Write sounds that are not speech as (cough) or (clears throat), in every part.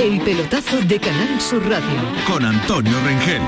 El pelotazo de Canal Sur Radio. Con Antonio Rengel.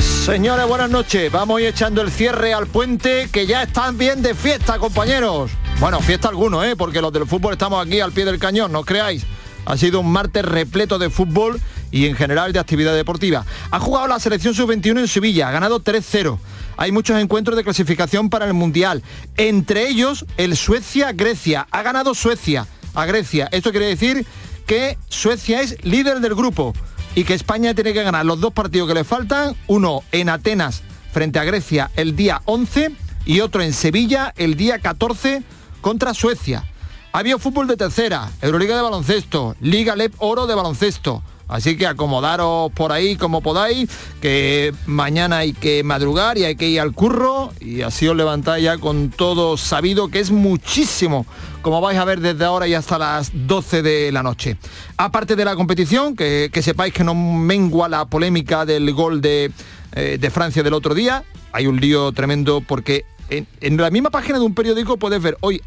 Señores, buenas noches. Vamos a ir echando el cierre al puente, que ya están bien de fiesta, compañeros. Bueno, fiesta alguno, ¿eh? Porque los del fútbol estamos aquí al pie del cañón, no os creáis. Ha sido un martes repleto de fútbol y en general de actividad deportiva. Ha jugado la selección sub-21 en Sevilla, ha ganado 3-0. Hay muchos encuentros de clasificación para el Mundial. Entre ellos, el Suecia-Grecia. Ha ganado Suecia a Grecia. Esto quiere decir que Suecia es líder del grupo y que España tiene que ganar los dos partidos que le faltan, uno en Atenas frente a Grecia el día 11 y otro en Sevilla el día 14 contra Suecia. Había fútbol de tercera, Euroliga de baloncesto, Liga LEP Oro de baloncesto. Así que acomodaros por ahí como podáis, que mañana hay que madrugar y hay que ir al curro y así os levantáis ya con todo sabido, que es muchísimo, como vais a ver desde ahora y hasta las 12 de la noche. Aparte de la competición, que, sepáis que no mengua la polémica del gol de, eh, de Francia del otro día, hay un lío tremendo porque en, la misma página de un periódico puedes ver hoy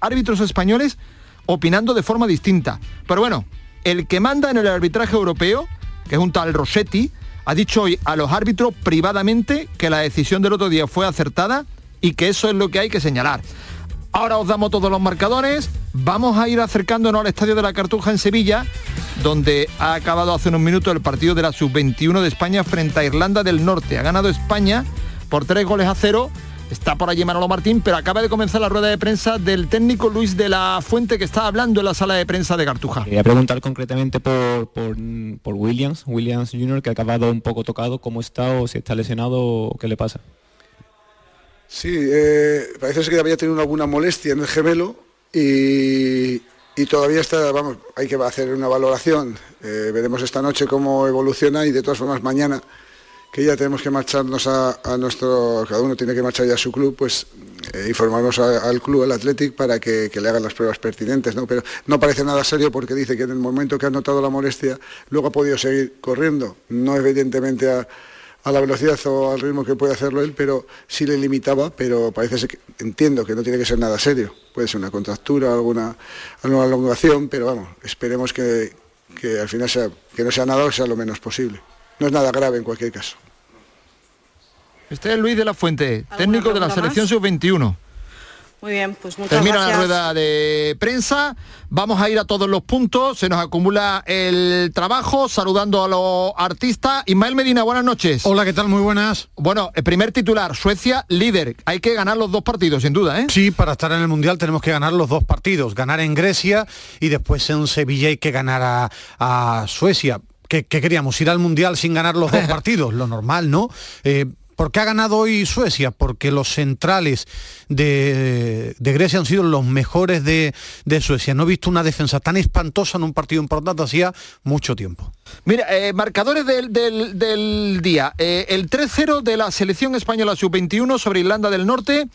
árbitros españoles opinando de forma distinta. Pero bueno, el que manda en el arbitraje europeo, que es un tal Rossetti, ha dicho hoy a los árbitros privadamente que la decisión del otro día fue acertada y que eso es lo que hay que señalar. Ahora os damos todos los marcadores. Vamos a ir acercándonos al Estadio de la Cartuja en Sevilla, donde ha acabado hace unos minutos el partido de la Sub-21 de España frente a Irlanda del Norte. Ha ganado España por tres goles a cero. Está por allí Manolo Martín, pero acaba de comenzar la rueda de prensa del técnico Luis de la Fuente que está hablando en la sala de prensa de Cartuja. Quería preguntar concretamente por, por, por Williams, Williams Jr., que ha acabado un poco tocado, cómo está o si está lesionado o qué le pasa. Sí, eh, parece ser que había tenido alguna molestia en el gemelo y, y todavía está, vamos, hay que hacer una valoración. Eh, veremos esta noche cómo evoluciona y de todas formas mañana, que ya tenemos que marcharnos a, nuestro, cada uno tiene que marchar ya a su club, pues eh, informarnos a- al club, al Athletic, para que, le hagan las pruebas pertinentes, ¿no? Pero no parece nada serio porque dice que en el momento que ha notado la molestia, luego ha podido seguir corriendo, no evidentemente a la velocidad o al ritmo que puede hacerlo él, pero sí le limitaba, pero parece que entiendo que no tiene que ser nada serio. Puede ser una contractura, alguna, alguna elongación, pero vamos, esperemos que, que al final sea, que no sea nada o sea lo menos posible. No es nada grave en cualquier caso. Este es Luis de la Fuente, técnico de la selección Sub-21. Muy bien, pues muchas Termina gracias. la rueda de prensa, vamos a ir a todos los puntos, se nos acumula el trabajo, saludando a los artistas. Ismael Medina, buenas noches. Hola, ¿qué tal? Muy buenas. Bueno, el primer titular, Suecia líder. Hay que ganar los dos partidos, sin duda, ¿eh? Sí, para estar en el Mundial tenemos que ganar los dos partidos, ganar en Grecia y después en Sevilla hay que ganar a, a Suecia. ¿Qué, qué queríamos? ¿Ir al Mundial sin ganar los dos (laughs) partidos? Lo normal, ¿no? Eh, ¿Por qué ha ganado hoy Suecia? Porque los centrales de, de Grecia han sido los mejores de, de Suecia. No he visto una defensa tan espantosa en un partido importante hacía mucho tiempo. Mira, eh, marcadores del, del- del día. Eh, el 3-0 de la selección española sub-21 sobre Irlanda del Norte.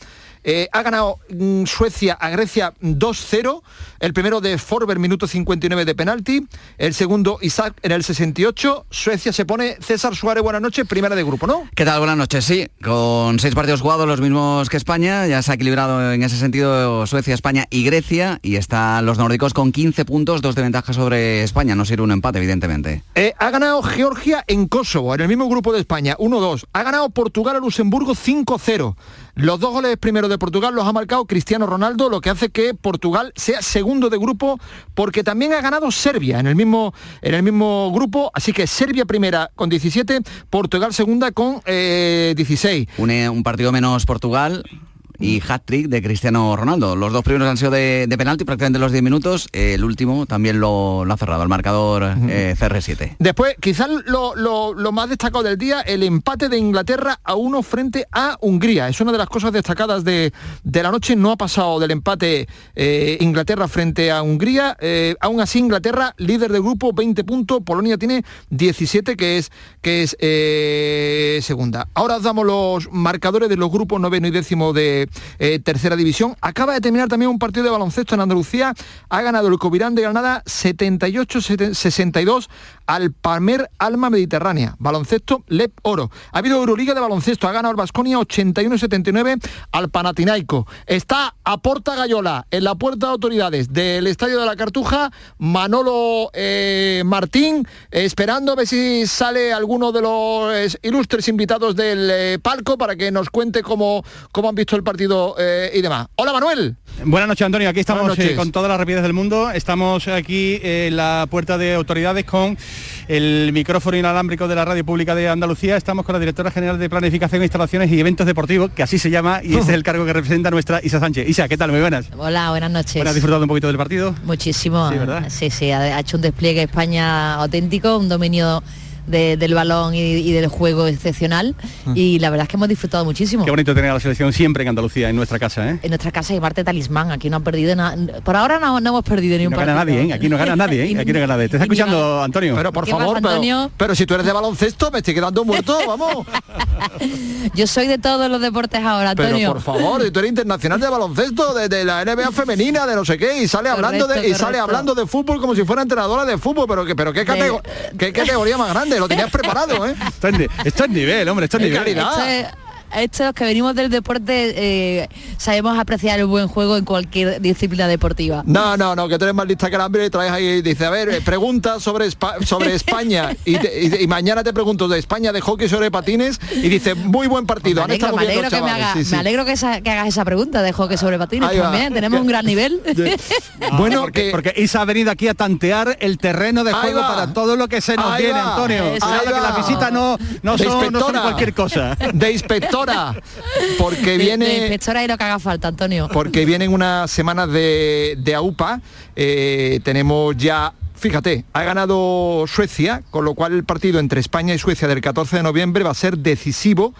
Eh, ha ganado mm, Suecia a Grecia 2-0. El primero de Forber, minuto 59 de penalti. El segundo, Isaac, en el 68. Suecia se pone. César Suárez, buenas noches, primera de grupo, ¿no? ¿Qué tal? Buenas noches. Sí, con seis partidos jugados, los mismos que España, ya se ha equilibrado en ese sentido Suecia, España y Grecia, y están los nórdicos con 15 puntos, dos de ventaja sobre España. No sirve un empate, evidentemente. Eh, ha ganado Georgia en Kosovo, en el mismo grupo de España, 1-2. Ha ganado Portugal a Luxemburgo 5-0. Los dos goles primero de Portugal los ha marcado Cristiano Ronaldo, lo que hace que Portugal sea segundo de grupo, porque también ha ganado Serbia en el mismo, en el mismo grupo. Así que Serbia primera con 17, Portugal segunda con eh, 16. Une un partido menos Portugal y hat-trick de Cristiano Ronaldo. Los dos primeros han sido de, de penalti, prácticamente los 10 minutos. El último también lo, lo ha cerrado, el marcador eh, CR7. Después, quizás lo, lo- lo más destacado del día, el empate de Inglaterra a uno frente a Hungría. Es una de las cosas destacadas de, de la noche. No ha pasado del empate eh, Inglaterra frente a Hungría. Eh, aún así, Inglaterra, líder del grupo, 20 puntos. Polonia tiene 17, que es, que es eh, segunda. Ahora os damos los marcadores de los grupos noveno y décimo de eh, tercera división. Acaba de terminar también un partido de baloncesto en Andalucía. Ha ganado el Covirán de Granada 78-62 al Palmer Alma Mediterránea. Baloncesto LEP Oro. Ha habido Euroliga de baloncesto, ha ganado el Basconia 81-79 al Panatinaico. Está a Porta Gallola, en la puerta de autoridades del Estadio de la Cartuja, Manolo eh, Martín, esperando a ver si sale alguno de los ilustres invitados del eh, palco para que nos cuente cómo, cómo han visto el partido eh, y demás. Hola Manuel. Buenas noches Antonio, aquí estamos con todas las rapidez del mundo. Estamos aquí en la puerta de autoridades con el micrófono inalámbrico de la Radio Pública de Andalucía. Estamos con la directora general de Planificación, Instalaciones y Eventos Deportivos, que así se llama, y es el cargo que representa nuestra Isa Sánchez. Isa, ¿qué tal? Muy buenas. Hola, buenas noches. ¿Has disfrutado un poquito del partido? Muchísimo. Sí, ¿verdad? Sí, sí, ha hecho un despliegue España auténtico, un dominio del balón y, del juego excepcional ah. y la verdad es que hemos disfrutado muchísimo. Qué bonito tener a la selección siempre en Andalucía, en nuestra casa, ¿eh? En nuestra casa y parte talismán, aquí no han perdido nada. Por ahora no, hemos perdido ni un no Gana nadie, ¿eh? Aquí no gana (laughs) nadie, ¿eh? Aquí no gana nadie. ¿Te está escuchando, Antonio? Pero por favor, pero, si tú eres de baloncesto, me estoy quedando muerto, (laughs) vamos. Yo soy de todos los deportes ahora, Antonio. Pero por favor, tú eres internacional de baloncesto, de, la NBA femenina, de no sé qué, y sale hablando de y sale hablando de fútbol como si fuera entrenadora de fútbol, pero que pero qué, qué (laughs) categoría más grande, lo tenías preparado. ¿eh? Está en, nivel, hombre, está en nivel estos que venimos del deporte eh, sabemos apreciar el buen juego en cualquier disciplina deportiva. No, no, no, que tú eres más lista que la hambre y traes ahí, dice, a ver, eh, pregunta sobre, sobre (laughs) España y, mañana te pregunto de España de hockey sobre patines y dice, muy buen partido. Me alegro, que, me, alegro que, hagas esa pregunta de hockey sobre patines también, tenemos un gran nivel. (laughs) bueno, porque, porque Isa ha venido aquí a tantear el terreno de juego para todo lo que se nos viene, Antonio. que la visita no, no, son, cualquier cosa. De inspector (laughs) porque viene... De, inspectora y lo que haga falta, Antonio. Porque vienen unas semanas de, de AUPA, eh, tenemos ya Fíjate, ha ganado Suecia, con lo cual el partido entre España y Suecia del 14 de noviembre va a ser decisivo.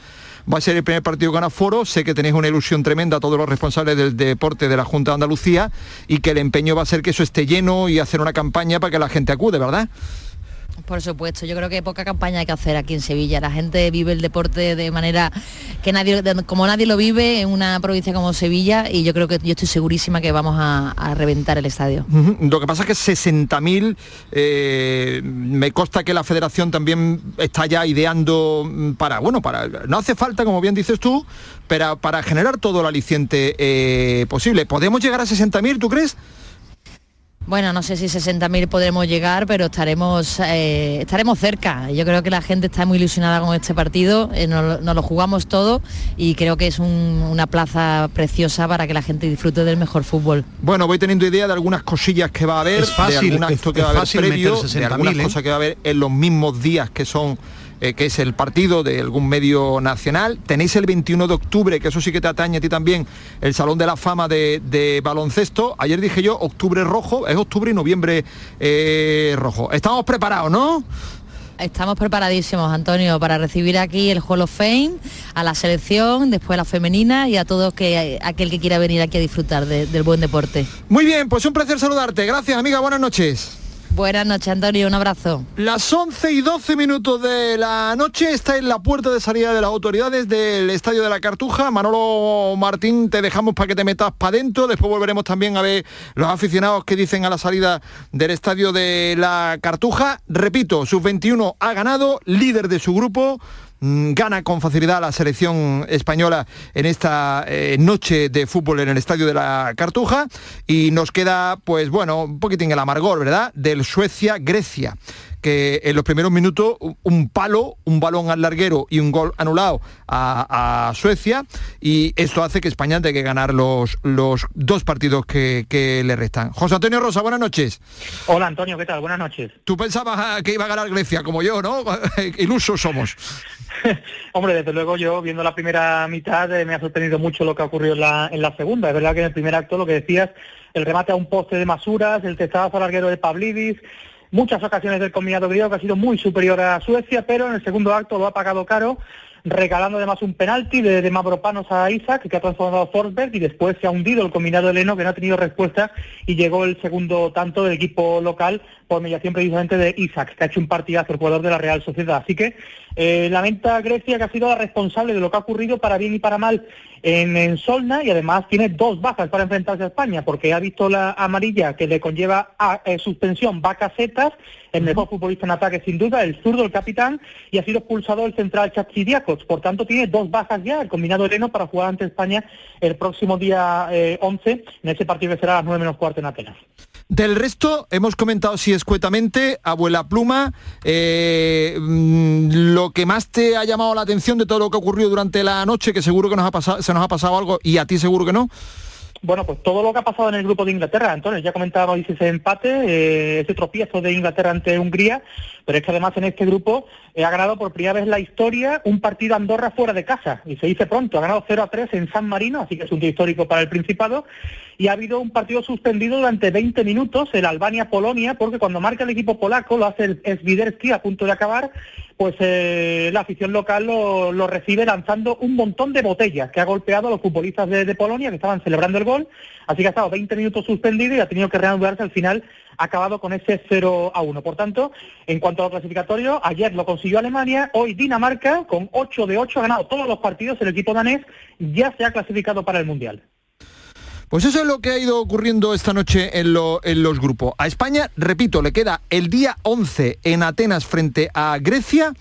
Va a ser el primer partido con aforo. Sé que tenéis una ilusión tremenda a todos los responsables del deporte de la Junta de Andalucía y que el empeño va a ser que eso esté lleno y hacer una campaña para que la gente acude, ¿verdad? Por supuesto, yo creo que poca campaña hay que hacer aquí en Sevilla. La gente vive el deporte de manera que nadie, como nadie lo vive en una provincia como Sevilla y yo creo que yo estoy segurísima que vamos a, reventar el estadio. Lo que pasa es que 60.000, eh, me consta que la federación también está ya ideando para, bueno, para, no hace falta, como bien dices tú, pero para generar todo el aliciente eh, posible. ¿Podemos llegar a 60.000, tú crees? Bueno, no sé si 60.000 podremos llegar, pero estaremos, eh, estaremos cerca. Yo creo que la gente está muy ilusionada con este partido, eh, nos, lo jugamos todo y creo que es una plaza preciosa para que la gente disfrute del mejor fútbol. Bueno, voy teniendo idea de algunas cosillas que va a haber, fácil, de que va a haber previo, de algunas cosas que va a haber en los mismos días que son eh, que es el partido de algún medio nacional. Tenéis el 21 de octubre, que eso sí que te atañe a ti también, el Salón de la Fama de, baloncesto. Ayer dije yo, octubre rojo, es octubre y noviembre eh, rojo. Estamos preparados, ¿no? Estamos preparadísimos, Antonio, para recibir aquí el Hall of Fame, a la selección, después a la femenina y a todos que aquel que quiera venir aquí a disfrutar del buen deporte. Muy bien, pues un placer saludarte. Gracias, amiga. Buenas noches. Buenas noches, Antonio, un abrazo. Las 11 y 12 minutos de la noche está en la puerta de salida de las autoridades del Estadio de la Cartuja. Manolo Martín, te dejamos para que te metas para adentro. Después volveremos también a ver los aficionados que dicen a la salida del Estadio de la Cartuja. Repito, sub-21 ha ganado, líder de su grupo. Mm, gana con facilidad la selección española en esta eh, noche de fútbol en el estadio de la Cartuja. Y nos queda pues bueno un poquitín el amargor verdad del Suecia Grecia que en los primeros minutos un palo, un balón al larguero y un gol anulado a, Suecia y esto hace que España tenga que ganar los, los dos partidos que, le restan. José Antonio Rosa, buenas noches. Hola Antonio, ¿qué tal? Buenas noches. Tú pensabas ah, que iba a ganar Grecia como yo, ¿no? (laughs) Ilusos somos. (laughs) Hombre, desde luego yo viendo la primera mitad eh, me ha sorprendido mucho lo que ha ocurrido en la, en la segunda. Es verdad que en el primer acto lo que decías, el remate a un poste de Masuras, el testazo al larguero de Pavlidis, muchas ocasiones del combinado griego que ha sido muy superior a Suecia, pero en el segundo acto lo ha pagado caro, regalando además un penalti de, de Mavropanos a Isaac, que ha transformado a Forsberg, y después se ha hundido el combinado heleno, que no ha tenido respuesta, y llegó el segundo tanto del equipo local por mediación precisamente de Isaac, que ha hecho un partidazo el jugador de la Real Sociedad. Así que Eh, lamenta Grecia que ha sido la responsable de lo que ha ocurrido para bien y para mal en, Solna y además tiene dos bajas para enfrentarse a España porque ha visto la amarilla que le conlleva a eh, suspensión Bacasetas, el mejor futbolista en ataque sin duda, el zurdo, el capitán, y ha sido expulsado el central Chachidiakos. Por tanto, tiene dos bajas ya, el combinado Eleno para jugar ante España el próximo día 11 eh, en ese partido que será a las 9 menos cuarto en Atenas. Del resto, hemos comentado así escuetamente, abuela pluma, eh, mm, lo que más te ha llamado la atención de todo lo que ha ocurrido durante la noche, que seguro que nos ha pasado, se nos ha pasado algo y a ti seguro que no. Bueno, pues todo lo que ha pasado en el grupo de Inglaterra, Antonio, ya comentábamos ese empate, eh, ese tropiezo de Inglaterra ante Hungría, pero es que además en este grupo ha ganado por primera vez en la historia un partido Andorra fuera de casa, y se dice pronto, ha ganado 0 a 3 en San Marino, así que es un día histórico para el Principado, y ha habido un partido suspendido durante 20 minutos, el Albania-Polonia, porque cuando marca el equipo polaco, lo hace el Swiderski a punto de acabar, pues eh, la afición local lo, recibe lanzando un montón de botellas que ha golpeado a los futbolistas de, Polonia que estaban celebrando el gol. Así que ha estado 20 minutos suspendido y ha tenido que reanudarse al final, acabado con ese 0 a 1. Por tanto, en cuanto a lo clasificatorio, ayer lo consiguió Alemania, hoy Dinamarca, con 8 de 8, ha ganado todos los partidos, el equipo danés ya se ha clasificado para el Mundial. Pues eso es lo que ha ido ocurriendo esta noche en, en, los grupos. A España, repito, le queda el día 11 en Atenas frente a Grecia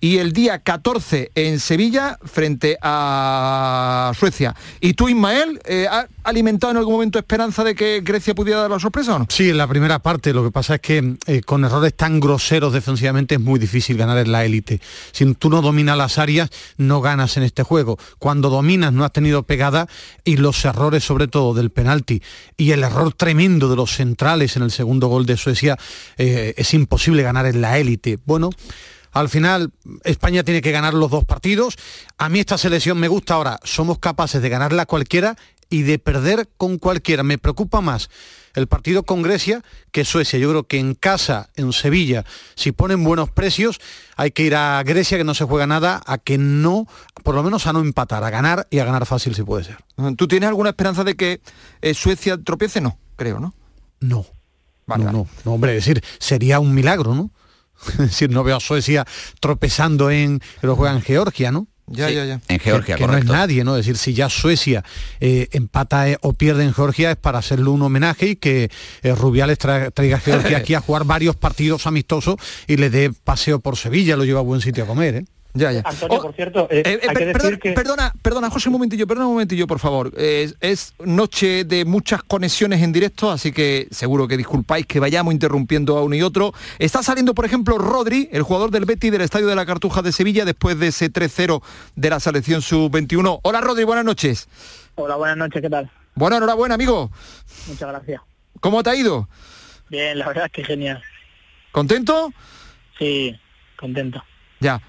y el día 14 en Sevilla frente a Suecia. ¿Y tú, Ismael, eh, has alimentado en algún momento esperanza de que Grecia pudiera dar la sorpresa o no? Sí, en la primera parte. Lo que pasa es que eh, con errores tan groseros defensivamente es muy difícil ganar en la élite. Si tú no dominas las áreas, no ganas en este juego. Cuando dominas no has tenido pegada y los errores sobre todo del penalti y el error tremendo de los centrales en el segundo gol de Suecia, eh, es imposible ganar en la élite. Bueno, al final, España tiene que ganar los dos partidos. A mí esta selección me gusta ahora. Somos capaces de ganarla cualquiera y de perder con cualquiera. Me preocupa más el partido con Grecia que Suecia. Yo creo que en casa, en Sevilla, si ponen buenos precios, hay que ir a Grecia que no se juega nada, a que no, por lo menos a no empatar, a ganar y a ganar fácil si puede ser. ¿Tú tienes alguna esperanza de que eh, Suecia tropiece? No, creo, ¿no? No. no, no, no, hombre, decir, sería un milagro, ¿no? (laughs) es decir, no veo a Suecia tropezando en, lo juega en Georgia, ¿no? Ya, ya, ya. En Georgia, que, no es nadie, ¿no? Es decir, si ya Suecia eh, empata eh, o pierde en Georgia es para hacerle un homenaje y que eh, Rubiales traiga a Georgia (laughs) aquí a jugar varios partidos amistosos y le dé paseo por Sevilla, lo lleva a buen sitio a comer, ¿eh? Ya, ya. Antonio, oh, por cierto, eh, eh, hay que perdona, que... perdona, perdona, José, un momentillo, perdona un momentillo, por favor. es noche de muchas conexiones en directo, así que seguro que disculpáis que vayamos interrumpiendo a uno y otro. Está saliendo, por ejemplo, Rodri, el jugador del Betty del Estadio de la Cartuja de Sevilla, después de ese 3-0 de la selección sub-21. Hola, Rodri, buenas noches. Hola, buenas noches, ¿qué tal? Bueno, enhorabuena, amigo. Muchas gracias. ¿Cómo te ha ido? Bien, la verdad es que genial. ¿Contento? Sí, contento. Ya.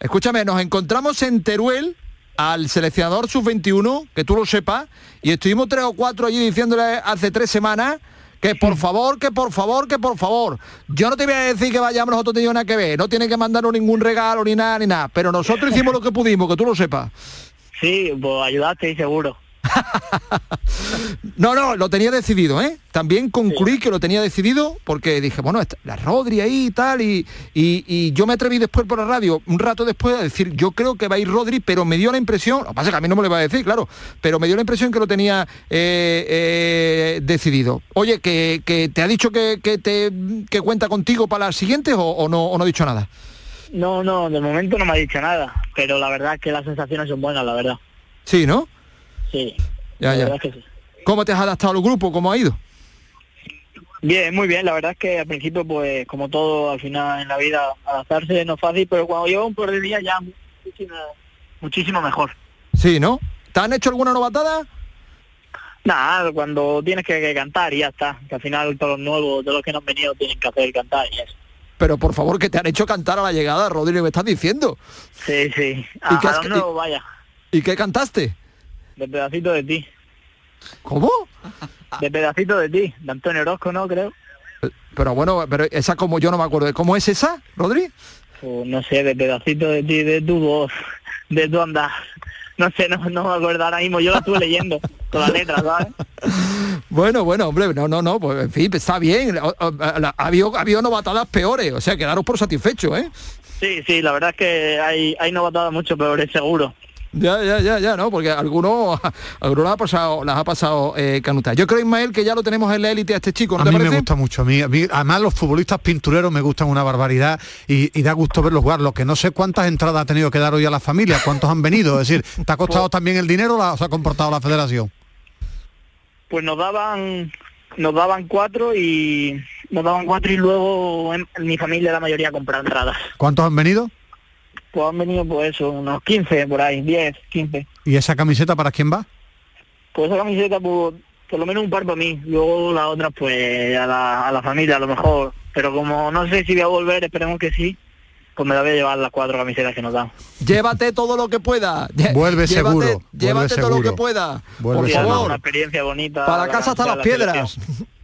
Escúchame, nos encontramos en Teruel al seleccionador sub-21, que tú lo sepas, y estuvimos tres o cuatro allí diciéndole hace tres semanas que por favor, que por favor, que por favor. Yo no te voy a decir que vayamos, nosotros teníamos nada que ver, no tiene que mandarnos ningún regalo ni nada, ni nada, pero nosotros (laughs) hicimos lo que pudimos, que tú lo sepas. Sí, pues ayudaste, seguro. No, no, lo tenía decidido, ¿eh? También concluí que lo tenía decidido porque dije, bueno, la Rodri ahí y tal, y, y, yo me atreví después por la radio, un rato después, a decir, yo creo que va a ir Rodri, pero me dio la impresión, lo que pasa es que a mí no me lo va a decir, claro, pero me dio la impresión que lo tenía eh, eh, decidido. Oye, que, te ha dicho que, te, que cuenta contigo para las siguientes o, no, o no ha dicho nada. No, no, de momento no me ha dicho nada, pero la verdad es que las sensaciones son buenas, la verdad. Sí, ¿no? Sí. Ya, ya. ¿Cómo te has adaptado al grupo? ¿Cómo ha ido? Bien, muy bien. La verdad es que al principio, pues como todo al final en la vida, adaptarse no es fácil, pero cuando llevo un par de días ya muchísimo, muchísimo mejor. Sí, ¿no? ¿Te han hecho alguna novatada? Nada, cuando tienes que, cantar y ya está. Que al final todos los nuevos, todos los que no han venido tienen que hacer cantar y eso. Pero por favor, que te han hecho cantar a la llegada, Rodrigo, me estás diciendo. Sí, sí. A, ¿Y qué vaya. ¿Y qué cantaste? De pedacito de ti. ¿Cómo? De pedacito de ti, de Antonio Orozco, ¿no? Creo. Pero bueno, pero esa como yo no me acuerdo. ¿Cómo es esa, Rodri? Pues no sé, de pedacito de ti, de tu voz, de tu andar, no sé, no, no me acuerdo ahora mismo, yo lo estuve leyendo con la letra, ¿sabes? Bueno, bueno, hombre, no, no, no, pues en fin, está bien. Ha habido, ha habido novatadas peores, o sea, quedaros por satisfecho, ¿eh? Sí, sí, la verdad es que hay, hay novatadas mucho peores, seguro. Ya, ya, ya, ya, ¿no? Porque algunos, (laughs) algunos las ha pasado, las ha pasado eh, canuta. Yo creo, Ismael, que ya lo tenemos en la élite a este chico, ¿no a mí me gusta mucho. A mí, además, los futbolistas pintureros me gustan una barbaridad y, da gusto verlos jugar. Lo que no sé cuántas entradas ha tenido que dar hoy a la familia, cuántos han venido. Es decir, ¿te ha costado pues también el dinero o se ha comportado la federación? Pues nos daban nos daban cuatro y nos daban cuatro y luego en, mi familia la mayoría compra entradas. ¿Cuántos han venido? Pues han venido pues eso, unos 15 por ahí, 10, 15. ¿Y esa camiseta para quién va? Pues esa camiseta por, por lo menos un par para mí, luego la otra pues a la, a la familia a lo mejor, pero como no sé si voy a volver, esperemos que sí, pues me la voy a llevar las cuatro camisetas que nos dan. Llévate todo lo que pueda. Vuelve seguro. Llévate todo lo que pueda. por favor. Una experiencia bonita. Para casa hasta las piedras.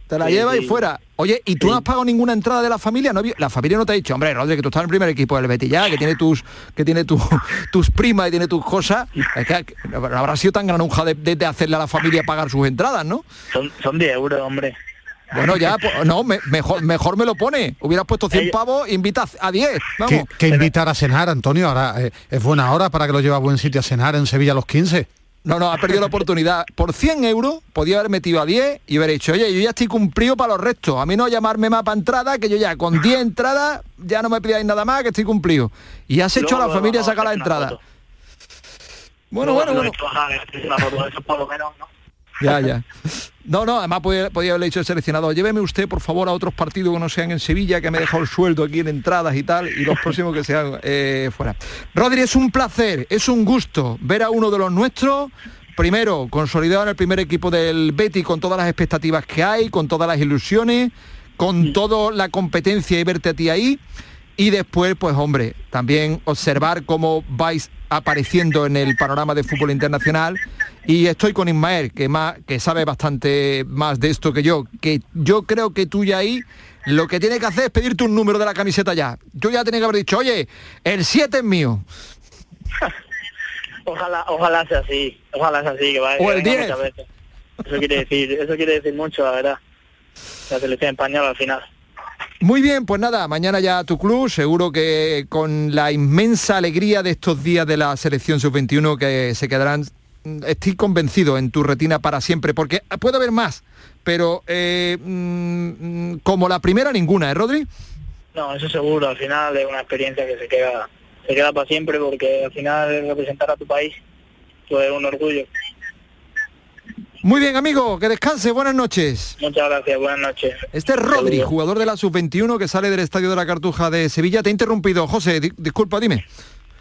Te la lleva y fuera. Oye, ¿y tú no has pagado ninguna entrada de la familia? ¿No, la familia no te ha dicho, hombre, Rodri, que tú estás en el primer equipo del Betis ya, que tiene tus, que tiene (laughs) tus primas y tiene tus cosas. Es que no habrá sido tan granuja de, de, hacerle a la familia pagar sus entradas, ¿no? Son, son 10 euros, hombre. Bueno, ya, pues, no, mejor, mejor me lo pone. Hubieras puesto 100 pavos, invita a 10. ¿Qué, que invitar a cenar, Antonio? Ahora eh, es buena hora para que lo lleve a buen sitio a cenar en Sevilla a los 15. No, no, ha perdido la oportunidad. Por 100 euros podía haber metido a 10 y haber dicho, oye, yo ya estoy cumplido para los restos. A mí no llamarme más para entrada, que yo ya con (laughs) 10 entradas ya no me pidáis nada más, que estoy cumplido. Y has hecho a la familia sacar la entrada. Bueno, bueno, bueno. Ya, ya. No, no, además podía, haberle dicho el seleccionado, lléveme usted por favor a otros partidos que no sean en Sevilla, que me dejado el sueldo aquí en entradas y tal, y los próximos que sean eh, fuera. Rodri, es un placer, es un gusto ver a uno de los nuestros, primero consolidado en el primer equipo del Betty con todas las expectativas que hay, con todas las ilusiones, con toda la competencia y verte a ti ahí. Y después, pues hombre, también observar cómo vais apareciendo en el panorama de fútbol internacional y estoy con Ismael, que, más, que sabe bastante más de esto que yo, que yo creo que tú ya ahí lo que tiene que hacer es pedirte un número de la camiseta ya. Yo ya tenía que haber dicho, oye, el 7 es mío. (laughs) ojalá, ojalá sea así, ojalá sea así, que vaya. O el 10. Eso quiere decir, eso quiere decir mucho, la verdad. La selección española al final. Muy bien, pues nada, mañana ya tu club, seguro que con la inmensa alegría de estos días de la selección sub-21 que se quedarán estoy convencido en tu retina para siempre, porque puede haber más, pero eh, mm, como la primera ninguna, ¿eh, Rodri? No, eso seguro, al final es una experiencia que se queda, se queda para siempre, porque al final representar a tu país pues es un orgullo. Muy bien, amigo, que descanse, buenas noches. Muchas gracias, buenas noches. Este es Rodri, jugador de la Sub-21 que sale del Estadio de la Cartuja de Sevilla. Te he interrumpido, José, disculpa, dime.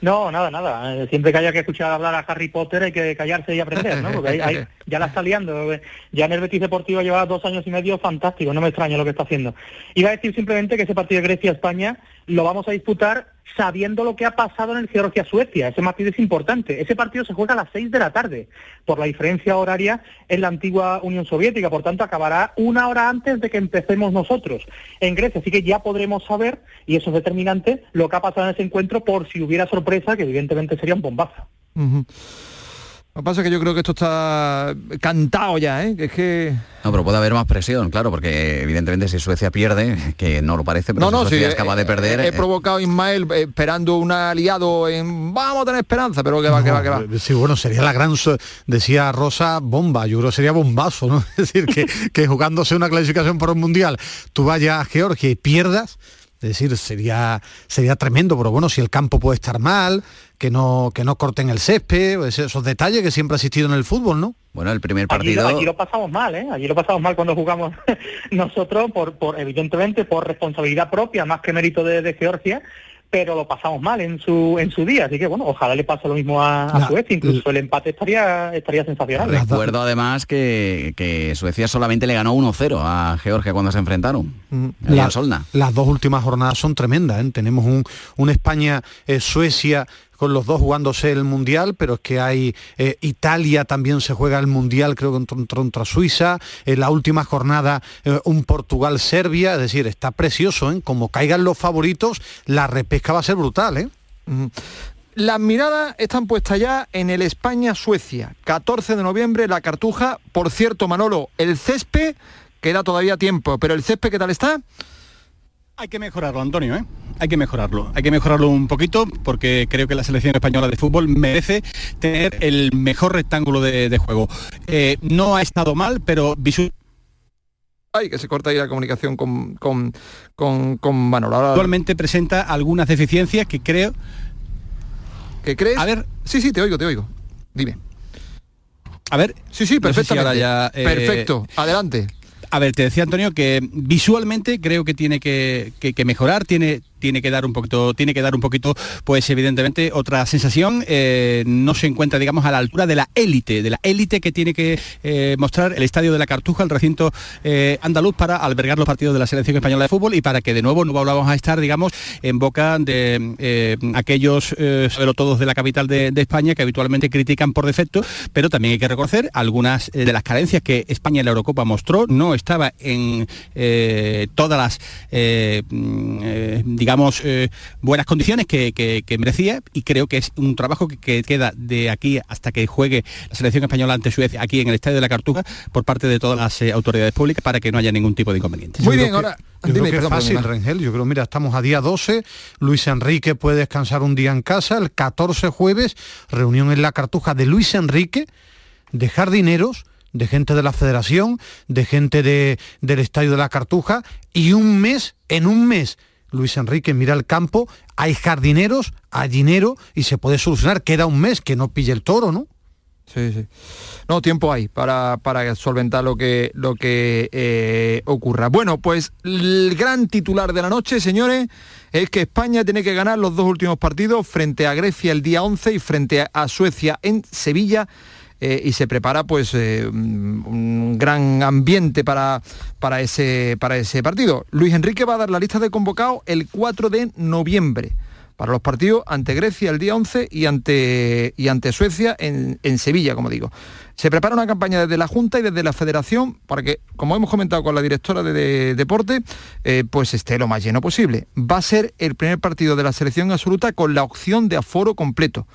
No, nada, nada. Siempre que haya que escuchar hablar a Harry Potter hay que callarse y aprender, ¿no? Porque (laughs) ya la está liando. Ya en el Betis Deportivo lleva dos años y medio fantástico, no me extraña lo que está haciendo. Iba a decir simplemente que ese partido de Grecia-España lo vamos a disputar sabiendo lo que ha pasado en el Georgia-Suecia. Ese partido es importante. Ese partido se juega a las 6 de la tarde, por la diferencia horaria en la antigua Unión Soviética. Por tanto, acabará una hora antes de que empecemos nosotros en Grecia. Así que ya podremos saber, y eso es determinante, lo que ha pasado en ese encuentro por si hubiera sorpresa, que evidentemente sería un bombazo. Lo que pasa es que yo creo que esto está cantado ya, ¿eh? Que es que... No, pero puede haber más presión, claro, porque evidentemente si Suecia pierde, que no lo parece, pero no, si Suecia es capaz de perder... He, eh, provocado Ismael eh, esperando un aliado en... Vamos a tener esperanza, pero que va, que va, que va. Eh, sí, bueno, sería la gran... Decía Rosa, bomba, yo creo que sería bombazo, ¿no? (laughs) Es decir, que, que jugándose una clasificación por un mundial, tú vayas a Georgia y pierdas es decir, sería, sería tremendo, pero bueno, si el campo puede estar mal, que no, que no corten el césped, esos detalles que siempre ha existido en el fútbol, ¿no? Bueno, el primer partido... Allí, lo pasamos mal, ¿eh? Allí lo pasamos mal cuando jugamos (laughs) nosotros, por, por evidentemente por responsabilidad propia, más que mérito de Georgia, pero lo pasamos mal en su en su día, así que bueno, ojalá le pase lo mismo a, Suecia, incluso el empate estaría estaría sensacional. Recuerdo además que, que Suecia solamente le ganó 1-0 a Georgia cuando se enfrentaron. Mm, las dos últimas jornadas son tremendas, ¿eh? tenemos un, un España-Suecia eh, con los dos jugándose el Mundial, pero es que hay eh, Italia también se juega el Mundial, creo contra, contra Suiza, en la última jornada eh, un Portugal-Serbia, es decir, está precioso, ¿eh? como caigan los favoritos, la repesca va a ser brutal. ¿eh? las miradas están puestas ya en el España-Suecia. 14 de noviembre, la Cartuja. Por cierto, Manolo, el césped queda todavía tiempo, pero el césped, ¿qué tal está? Hay que mejorarlo, Antonio, ¿eh? Hay que mejorarlo. Hay que mejorarlo un poquito porque creo que la selección española de fútbol merece tener el mejor rectángulo de, juego. Eh, no ha estado mal, pero visual Ay, que se corta ahí la comunicación con, con, con, con Manolo. Actualmente presenta algunas deficiencias que creo... ¿Qué crees? A ver... Sí, sí, te oigo, te oigo. Dime. A ver... Sí, sí, perfectamente. ya, eh, Perfecto, adelante. A ver, te decía Antonio que visualmente creo que tiene que, mejorar, tiene, tiene que dar un poquito, tiene que dar un poquito, pues evidentemente otra sensación, eh, no se encuentra, digamos, a la altura de la élite, de la élite que tiene que eh, mostrar el estadio de la Cartuja, el recinto eh, andaluz, para albergar los partidos de la selección española de fútbol y para que de nuevo no volvamos a estar, digamos, en boca de aquellos pero todos de la capital de, España que habitualmente critican por defecto, pero también hay que reconocer algunas de las carencias que España en la Eurocopa mostró, no estaba en todas las digamos, eh, buenas condiciones que, merecía y creo que es un trabajo que, queda de aquí hasta que juegue la selección española ante Suecia aquí en el Estadio de la Cartuja por parte de todas las eh, autoridades públicas para que no haya ningún tipo de inconveniente. Muy bien, ahora... Yo creo que es fácil, Rengel. Yo creo, mira, estamos a día 12, Luis Enrique puede descansar un día en casa, el 14 jueves, reunión en la Cartuja de Luis Enrique, de jardineros, de gente de la federación, de gente de, del Estadio de la Cartuja, y un mes, en un mes, Luis Enrique mira el campo, hay jardineros, hay dinero y se puede solucionar. Queda un mes que no pille el toro, ¿no? Sí, sí. No, tiempo hay para, para solventar lo que, lo que eh, ocurra. Bueno, pues el gran titular de la noche, señores, es que España tiene que ganar los dos últimos partidos frente a Grecia el día 11 y frente a Suecia en Sevilla eh, y se prepara pues eh, un gran ambiente para, para, ese, para ese partido. Luis Enrique va a dar la lista de convocados el 4 de noviembre para los partidos ante Grecia el día 11 y ante, y ante Suecia en, Sevilla, como digo. Se prepara una campaña desde la Junta y desde la Federación para que, como hemos comentado con la directora de, deporte, eh, pues esté lo más lleno posible. Va a ser el primer partido de la selección absoluta con la opción de aforo completo.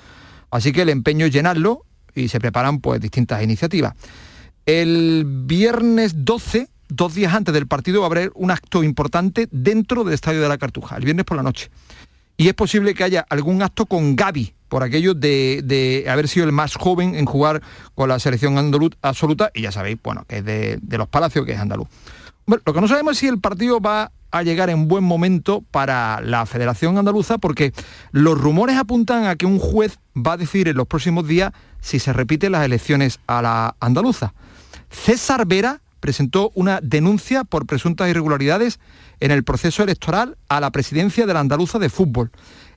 Así que el empeño es llenarlo y se preparan pues distintas iniciativas. El viernes 12, dos días antes del partido, va a haber un acto importante dentro del Estadio de la Cartuja, el viernes por la noche. Y es posible que haya algún acto con Gaby, por aquello de, haber sido el más joven en jugar con la selección andaluz absoluta, y ya sabéis, bueno, que es de, de los Palacios, que es andaluz. Bueno, lo que no sabemos es si el partido va a llegar en buen momento para la Federación Andaluza porque los rumores apuntan a que un juez va a decidir en los próximos días si se repiten las elecciones a la andaluza. César Vera presentó una denuncia por presuntas irregularidades en el proceso electoral a la presidencia de la andaluza de fútbol.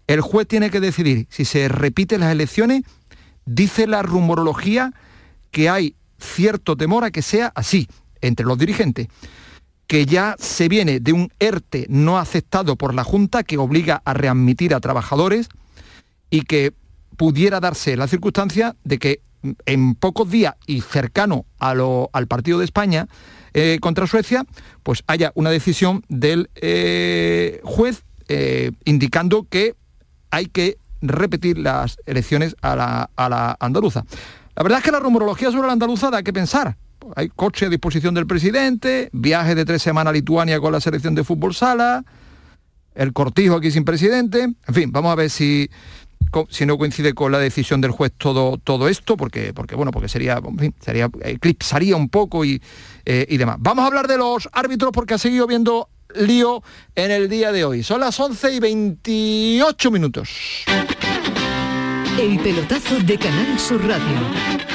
El juez tiene que decidir si se repiten las elecciones. Dice la rumorología que hay cierto temor a que sea así entre los dirigentes que ya se viene de un ERTE no aceptado por la Junta que obliga a readmitir a trabajadores y que pudiera darse la circunstancia de que en pocos días y cercano al partido de España eh, contra Suecia, pues haya una decisión del eh, juez eh, indicando que hay que repetir las elecciones a la, a la andaluza. La verdad es que la rumorología sobre la andaluza da que pensar, hay coche a disposición del presidente, viaje de tres semanas a Lituania con la selección de fútbol sala, el cortijo aquí sin presidente, en fin, vamos a ver si, si no coincide con la decisión del juez todo, todo esto, porque, porque bueno, porque sería, en fin, sería, eclipsaría un poco y, eh, y demás. Vamos a hablar de los árbitros porque ha seguido viendo lío en el día de hoy. Son las 11 y 28 minutos. El pelotazo de Canal Sur Radio.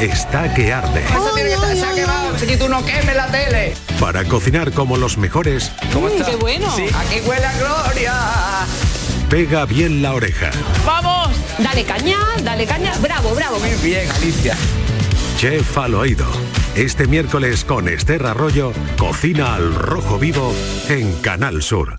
Está que arde. Eso tiene que estar, se ha quemado, si tú no quemes la tele. Para cocinar como los mejores. ¿Cómo mm, está? ¡Qué bueno! Sí. Aquí huele a gloria. pega bien la oreja. ¡Vamos! Dale caña, dale caña. Bravo, bravo. Muy bien, Alicia. Chef al oído. Este miércoles con Esther Arroyo, cocina al rojo vivo en Canal Sur.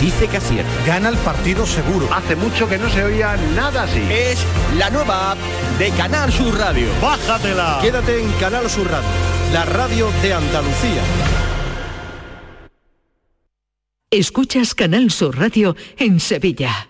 dice que acierta. Gana el partido seguro. Hace mucho que no se oía nada así. Es la nueva app de Canal Sur Radio. ¡Bájatela! Quédate en Canal Sur Radio, la radio de Andalucía. Escuchas Canal Sur Radio en Sevilla.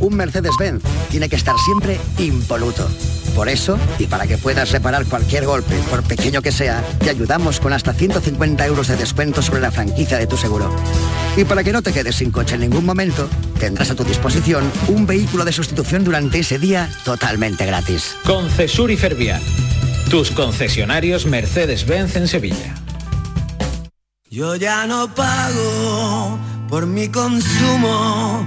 Un Mercedes-Benz tiene que estar siempre impoluto. Por eso, y para que puedas reparar cualquier golpe, por pequeño que sea, te ayudamos con hasta 150 euros de descuento sobre la franquicia de tu seguro. Y para que no te quedes sin coche en ningún momento, tendrás a tu disposición un vehículo de sustitución durante ese día totalmente gratis. Concesur y Fervial, tus concesionarios Mercedes-Benz en Sevilla. Yo ya no pago por mi consumo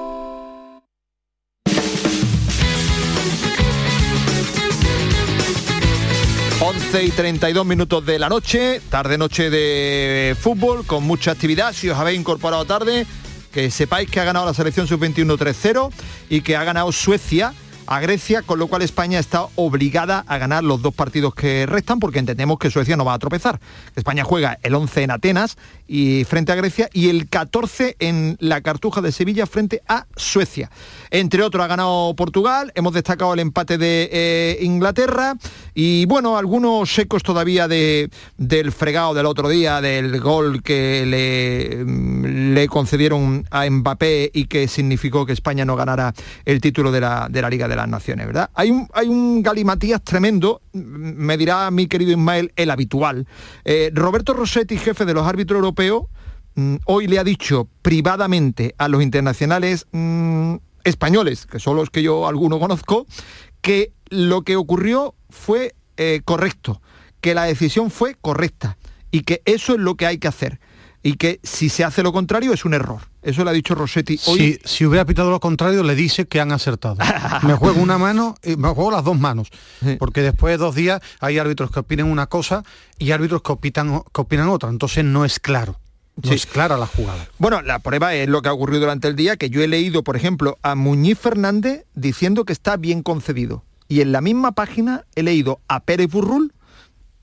11 y 32 minutos de la noche, tarde-noche de fútbol, con mucha actividad. Si os habéis incorporado tarde, que sepáis que ha ganado la selección sub-21 3-0 y que ha ganado Suecia a Grecia, con lo cual España está obligada a ganar los dos partidos que restan, porque entendemos que Suecia no va a tropezar. España juega el 11 en Atenas y frente a Grecia y el 14 en la Cartuja de Sevilla frente a Suecia. Entre otros ha ganado Portugal, hemos destacado el empate de eh, Inglaterra y bueno, algunos secos todavía de, del fregado del otro día, del gol que le, mm, le concedieron a Mbappé y que significó que España no ganara el título de la, de la Liga de las Naciones, ¿verdad? Hay un, hay un galimatías tremendo, mm, me dirá mi querido Ismael, el habitual. Eh, Roberto Rossetti, jefe de los árbitros europeos, mm, hoy le ha dicho privadamente a los internacionales mm, españoles, que son los que yo alguno conozco, que lo que ocurrió fue eh, correcto, que la decisión fue correcta y que eso es lo que hay que hacer y que si se hace lo contrario es un error. Eso le ha dicho Rossetti hoy. Si, si hubiera pitado lo contrario, le dice que han acertado. (laughs) me juego una mano y me juego las dos manos. Porque después de dos días hay árbitros que opinen una cosa y árbitros que, opinan, que opinan otra. Entonces no es claro. No Sí. es clara la jugada. Bueno, la prueba es lo que ha ocurrido durante el día, que yo he leído, por ejemplo, a Muñiz Fernández diciendo que está bien concedido. Y en la misma página he leído a Pérez Burrul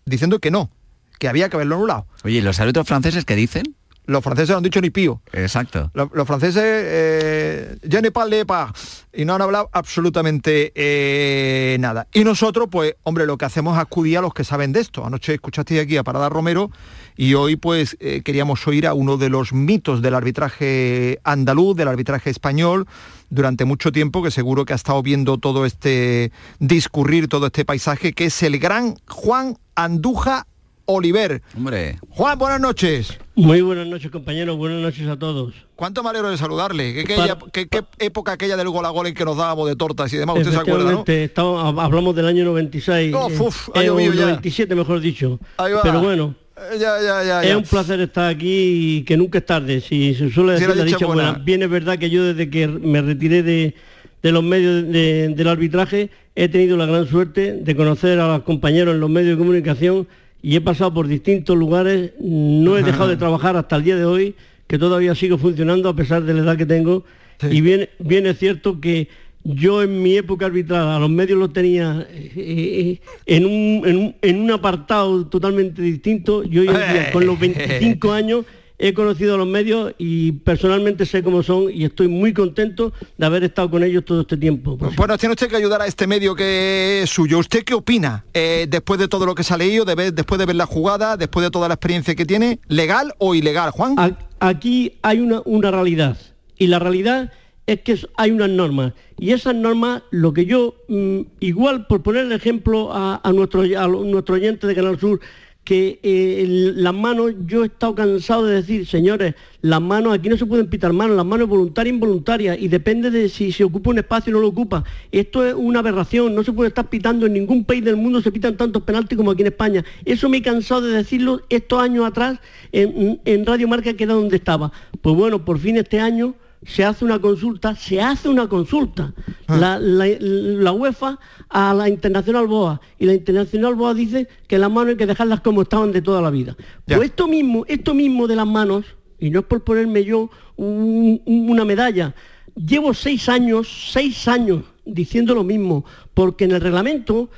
diciendo que no, que había que haberlo anulado. Oye, ¿y los árbitros franceses qué dicen? Los franceses no han dicho ni pío. Exacto. Los, franceses, eh, je ne parle pas, y no han hablado absolutamente eh, nada. Y nosotros, pues, hombre, lo que hacemos es acudir a los que saben de esto. Anoche escuchaste aquí a Parada Romero y hoy, pues, eh, queríamos oír a uno de los mitos del arbitraje andaluz, del arbitraje español, durante mucho tiempo, que seguro que ha estado viendo todo este discurrir, todo este paisaje, que es el gran Juan Anduja Oliver. Hombre. Juan, buenas noches. Muy buenas noches, compañeros. Buenas noches a todos. ¿Cuánto me alegro de saludarle? ¿Qué, época aquella del gol a gol en que nos dábamos de tortas y demás? ¿Usted se acuerda, no? hablamos del año 96. No, uf, eh, 97, mejor dicho. Pero bueno. Eh, ya, ya, ya, es un placer estar aquí y que nunca es tarde. Si se suele decir la, dicha buena. Bien es verdad que yo desde que me retiré de, los medios del arbitraje he tenido la gran suerte de conocer a los compañeros en los medios de comunicación y he pasado por distintos lugares, no he dejado de trabajar hasta el día de hoy, que todavía sigo funcionando a pesar de la edad que tengo. Y bien, bien es cierto que yo en mi época arbitral a los medios los tenía eh, eh, en, un, en, un, apartado totalmente distinto. Yo hoy (laughs) con los 25 años he conocido a los medios y personalmente sé cómo son y estoy muy contento de haber estado con ellos todo este tiempo. Bueno, tiene usted que ayudar a este medio que es suyo. ¿Usted qué opina eh, después de todo lo que se ha leído, después de ver la jugada, después de toda la experiencia que tiene, legal o ilegal, Juan? Aquí hay una, una realidad y la realidad es que hay unas normas y esas normas, lo que yo, mm, igual por poner el ejemplo a, nuestro, a nuestro oyente de Canal Sur, que eh, las manos, yo he estado cansado de decir, señores, las manos, aquí no se pueden pitar manos, las manos voluntarias e involuntarias, y depende de si se ocupa un espacio o no lo ocupa. Esto es una aberración, no se puede estar pitando, en ningún país del mundo se pitan tantos penaltis como aquí en España. Eso me he cansado de decirlo estos años atrás, en, en Radio Marca, que era donde estaba. Pues bueno, por fin este año se hace una consulta, se hace una consulta, ah. la, UEFA a la Internacional BOA, y la Internacional BOA dice que las manos hay que dejarlas como estaban de toda la vida. Pues esto mismo, esto mismo de las manos, y no es por ponerme yo una medalla, llevo seis años, seis años diciendo lo mismo, porque en el reglamento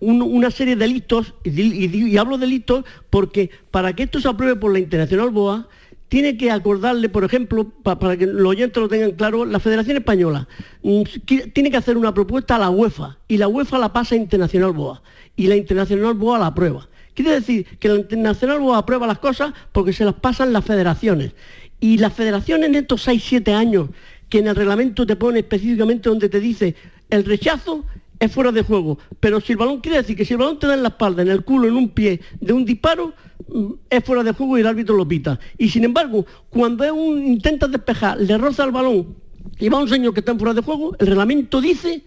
una serie de delitos, y, y, hablo de delitos porque para que esto se apruebe por la Internacional BOA, tiene que acordarle, por ejemplo, para que los oyentes lo tengan claro, la Federación Española mm, tiene que hacer una propuesta a la UEFA y la UEFA la pasa a Internacional Boa y la Internacional Boa la aprueba. Quiere decir que la Internacional Boa aprueba las cosas porque se las pasan las federaciones. Y las federaciones en estos 6-7 años, que en el reglamento te pone específicamente donde te dice el rechazo es fuera de juego. Pero si el balón quiere decir que si el balón te da en la espalda, en el culo, en un pie de un disparo, mm, es fuera de juego y el árbitro lo pita. Y sin embargo, cuando un, intenta despejar, le roza el balón y va un señor que está en fuera de juego, el reglamento dice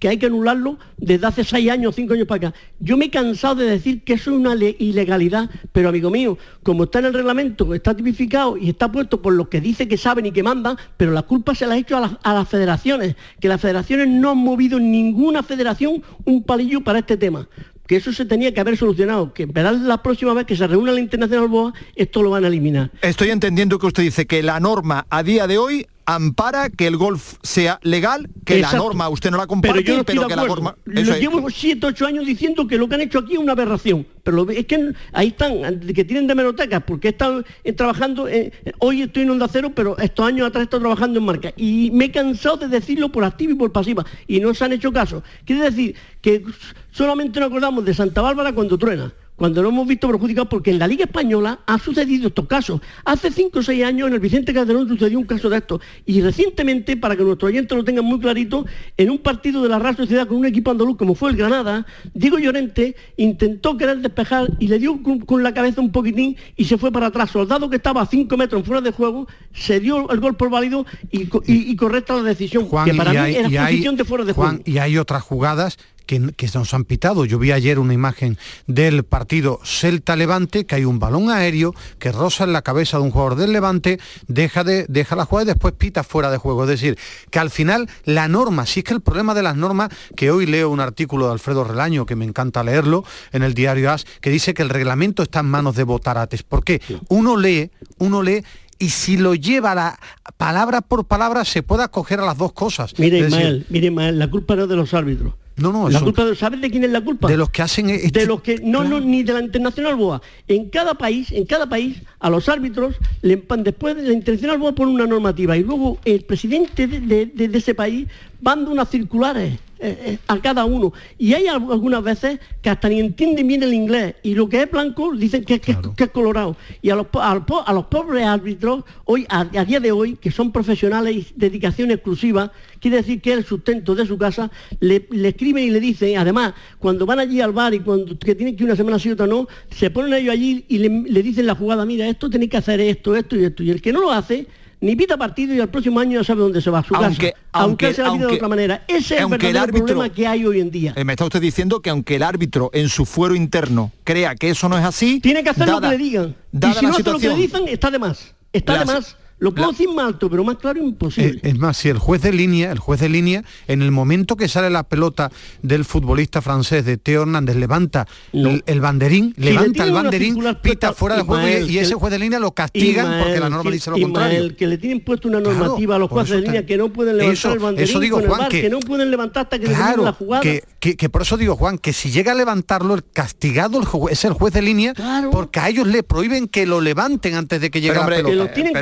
que hay que anularlo desde hace seis años, cinco años para acá. Yo me he cansado de decir que eso es una ilegalidad, pero amigo mío, como está en el reglamento, está tipificado y está puesto por los que dice que saben y que mandan, pero la culpa se la ha hecho a, a las federaciones, que las federaciones no han movido ninguna federación un palillo para este tema que eso se tenía que haber solucionado, que verán la próxima vez que se reúna la Internacional BOA, esto lo van a eliminar. Estoy entendiendo que usted dice que la norma a día de hoy ampara que el golf sea legal, que la norma usted no la comparte, pero, que la norma... Lo llevo siete, ocho años diciendo que lo que han hecho aquí es una aberración, pero es que ahí están, que tienen de menotecas, porque he estado eh, trabajando, eh, hoy estoy en Onda Cero, pero estos años atrás he estado trabajando en marca, y me he cansado de decirlo por activa y por pasiva, y no se han hecho caso. Quiere decir que solamente nos acordamos de Santa Bárbara cuando truena, cuando lo hemos visto perjudicado porque en la Liga Española ha sucedido estos casos. Hace cinco o seis años en el Vicente Calderón sucedió un caso de esto y recientemente, para que nuestros oyentes lo tengan muy clarito, en un partido de la Real Sociedad con un equipo andaluz como fue el Granada, Diego Llorente intentó querer despejar y le dio con, la cabeza un poquitín y se fue para atrás. Soldado que estaba a cinco metros fuera de juego, se dio el gol por válido y, correcta la decisión, que para mí era posición de fuera de juego. Y hay otras jugadas que, que, nos han pitado. Yo vi ayer una imagen del partido Celta-Levante, que hay un balón aéreo que roza en la cabeza de un jugador del Levante, deja, de, deja la jugada y después pita fuera de juego. Es decir, que al final la norma, sí es que el problema de las normas, que hoy leo un artículo de Alfredo Relaño, que me encanta leerlo, en el diario AS, que dice que el reglamento está en manos de Botarates. ¿Por qué? Uno lee, uno lee y si lo lleva la palabra por palabra se puede acoger a las dos cosas. Mire, Ismael, mire, la culpa no es de los árbitros No, no, la eso- culpa, ¿sabes de quién es la culpa? De los que hacen este- de los que no, no, ni de la internacional boa. En cada país, en cada país, a los árbitros le después de la internacional boa pone una normativa y luego el presidente de, de- de- de ese país manda unas circulares eh, eh, a cada uno. Y hay al- algunas veces que hasta ni entienden bien el inglés y lo que es blanco dicen que, que- que es colorado. Y a los, a los a los pobres árbitros, hoy a, a día de hoy, que son profesionales y dedicación exclusiva, quiere decir que el sustento de su casa, le, le escriben y le dicen, además, cuando van allí al bar y cuando que tienen que ir una semana sí otra no, se ponen ellos allí y le, le dicen la jugada, mira, esto tenéis que hacer esto, esto y esto. Y el que no lo hace, ni pita partido y al próximo año ya sabe dónde se va a su Aunque- casa. aunque- Aunque se la vida de otra manera. Ese es el árbitro- problema que hay hoy en día. Eh, me está usted diciendo que aunque el árbitro en su fuero interno crea que eso no es así, Tiene que hacer lo que le digan. Y si no hace lo que le dicen, está de más. Está de más. Lo puedo la- decir más alto, pero más claro imposible. Eh, es más, si el juez de línea, el juez de línea, en el momento que sale la pelota del futbolista francés de Teo Hernández, levanta el, el banderín, Si levanta el banderín, pita fuera de juego y- ese juez de línea lo castigan Ismael, porque la norma dice lo Ismael, contrario. que le tienen puesto una Claro, normativa a los jueces de línea que no pueden levantar Eso- el banderín eso digo, con el Juan, bar, que- que, no pueden levantar hasta que Claro, la jugada. que, que- que por eso digo, Juan, que si llega a levantarlo, el castigado el es el juez de línea, porque a ellos le prohíben que lo levanten antes de que llegue Pero, la hombre, pelota. que los tienen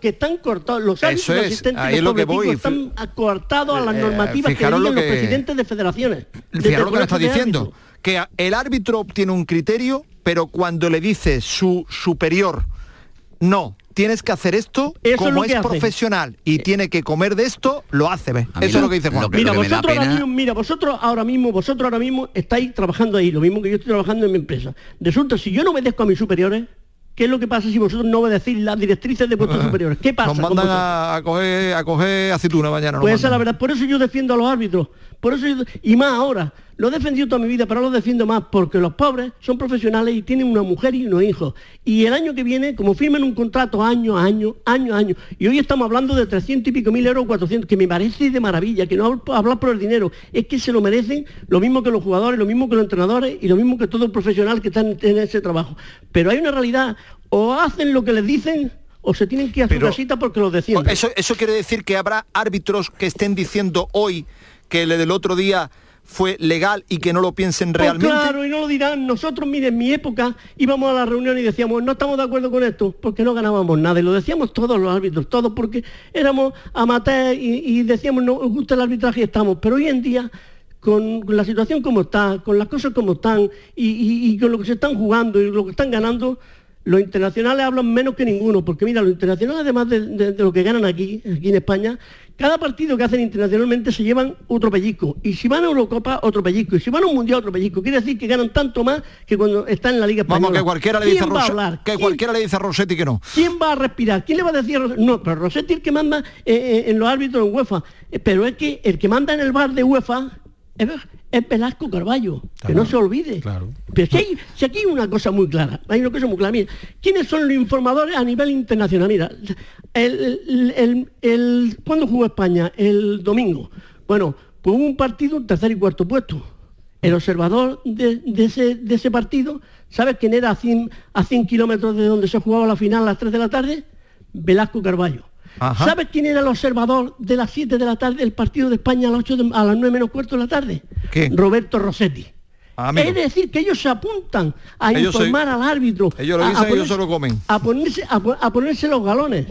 que están cortados, los Eso árbitros es, asistentes ahí los es lo que pobreticos voy. están coartados a las Eh, normativas que digan lo los que- presidentes de federaciones. Fijaros lo que está diciendo, que el árbitro obtiene un criterio, pero cuando le dice su superior, no, tienes que hacer esto, Eso es como lo es, profesional y tiene que comer de esto, lo hace, ¿ves? Eso es lo- que dice Juan. lo que- Mira, me da vosotros ahora mismo, mira, vosotros ahora mismo, vosotros ahora mismo estáis trabajando ahí, lo mismo que yo estoy trabajando en mi empresa. Resulta, si yo no obedezco a mis superiores, ¿qué es lo que pasa si vosotros no obedecís las directrices de vuestros (laughs) superiores? ¿Qué pasa? Nos mandan a, a coger, a coger aceituna mañana. Pues esa es la verdad, por eso yo defiendo a los árbitros, por eso yo- y más ahora, lo he defendido toda mi vida, pero lo defiendo más, porque los pobres son profesionales y tienen una mujer y unos hijos. Y el año que viene, como firman un contrato año a año, año a año, y hoy estamos hablando de 300 y pico mil euros, 400, que me parece de maravilla, que no hablar por el dinero, es que se lo merecen lo mismo que los jugadores, lo mismo que los entrenadores y lo mismo que todo el profesional que está en, en ese trabajo. Pero hay una realidad, o hacen lo que les dicen, o se tienen que ir a su casita porque los defienden. Eso, eso quiere decir que habrá árbitros que estén diciendo hoy que el del otro día fue legal y que no lo piensen Pues realmente. claro, y no lo dirán. Nosotros, mire, en mi época íbamos a la reunión y decíamos, no estamos de acuerdo con esto, porque no ganábamos nada. Y lo decíamos todos los árbitros, todos, porque éramos amateurs y, y decíamos, no nos gusta el arbitraje y estamos. Pero hoy en día, con, con la situación como está, con las cosas como están, y, y- y con lo que se están jugando y lo que están ganando, los internacionales hablan menos que ninguno, porque mira, los internacionales, además de, de- de lo que ganan aquí, aquí en España, cada partido que hacen internacionalmente se llevan otro pellizco. Y si van a Eurocopa, otro pellizco. Y si van a un Mundial, otro pellizco. Quiere decir que ganan tanto más que cuando están en la Liga Española. Vamos, que cualquiera le dice a ¿Quién va a Ros- hablar? que cualquiera le dice a Rossetti que no. ¿Quién va a respirar? ¿Quién le va a decir a Ros- No, pero Rossetti es el que manda eh, eh, en los árbitros en UEFA. Eh, pero es que el que manda en el bar de UEFA es, es Velasco Carballo. Que no se olvide. Pero si, hay, si aquí hay una cosa muy clara, hay una cosa muy clara. Mira, ¿quiénes son los informadores a nivel internacional? Mira, el, el, el- el- ¿cuándo jugó España? El domingo. Bueno, pues hubo un partido, tercer y cuarto puesto. El observador de, de ese, de ese partido, ¿sabes quién era a 100, a 100 kilómetros de donde se jugaba la final a las 3 de la tarde? Velasco Carballo. Ajá. ¿Sabes quién era el observador de las 7 de la tarde del partido de España a las, 8 de- a las 9 menos cuarto de la tarde? ¿Quién? Roberto Rossetti. Ah. Es decir, que ellos se apuntan a Ellos informar al árbitro. Ellos lo a- a dicen, ellos ponerse- se lo comen. A ponerse, a, po- a ponerse los galones.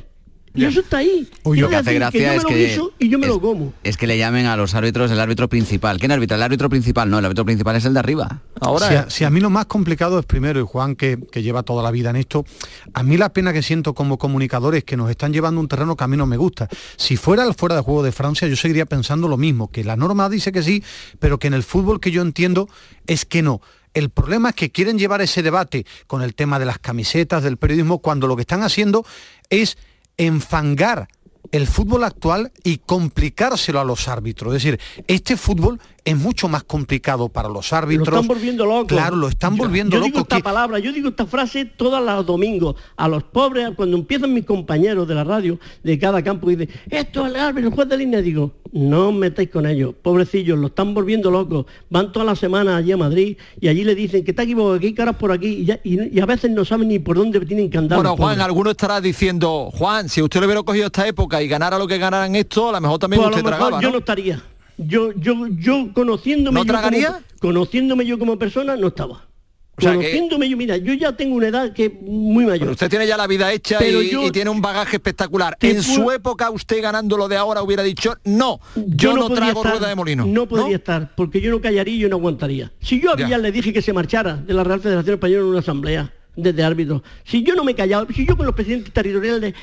Y eso está ahí. Uy, lo que hace gracia es que y yo me lo como. Es que le llamen a los árbitros el árbitro principal. ¿Quién arbitra? El árbitro principal, no, el árbitro principal es el de arriba. si, a, si a mí lo más complicado es primero, y Juan que, que lleva toda la vida en esto, a mí la pena que siento como comunicador es que nos están llevando un terreno que a mí no me gusta. Si fuera el fuera de juego de Francia, yo seguiría pensando lo mismo, que la norma dice que sí, pero que en el fútbol que yo entiendo es que no. El problema es que quieren llevar ese debate con el tema de las camisetas, del periodismo, cuando lo que están haciendo es enfangar el fútbol actual y complicárselo a los árbitros. Es decir, este fútbol es mucho más complicado para los Lo árbitros. están volviendo loco. Claro, lo están Yo- volviendo yo digo loco. esta que- palabra, yo digo esta frase todos los domingos a los pobres, cuando empiezan mis compañeros de la radio de cada campo y dicen, esto es el árbitro, el juez de línea, digo, no os metáis con ellos, pobrecillos, lo están volviendo locos, van toda la semana allí a Madrid y allí le dicen que está equivocado, que hay caras por aquí y, ya- y- y a veces no saben ni por dónde tienen que andar. Bueno, Juan, alguno estará diciendo, Juan, si usted lo hubiera cogido esta época y ganara lo que ganaran esto, a lo mejor también Pues a usted lo mejor tragaba, yo ¿no? no estaría. Yo, yo, yo conociéndome. ¿No yo tragaría? como- conociéndome yo como persona, no estaba. O sea que- conociéndome yo, mira, yo ya tengo una edad que muy mayor. Pero usted tiene ya la vida hecha y, yo- y tiene un bagaje espectacular. En puedo- su época, usted ganando lo de ahora hubiera dicho, no, yo, no, podía trago estar- rueda de molino. No podría estar, porque yo no callaría y yo no aguantaría. Si yo a. Villar le dije que se marchara de la Real Federación Española en una asamblea desde árbitro, si yo no me callaba, si yo con los presidentes territoriales,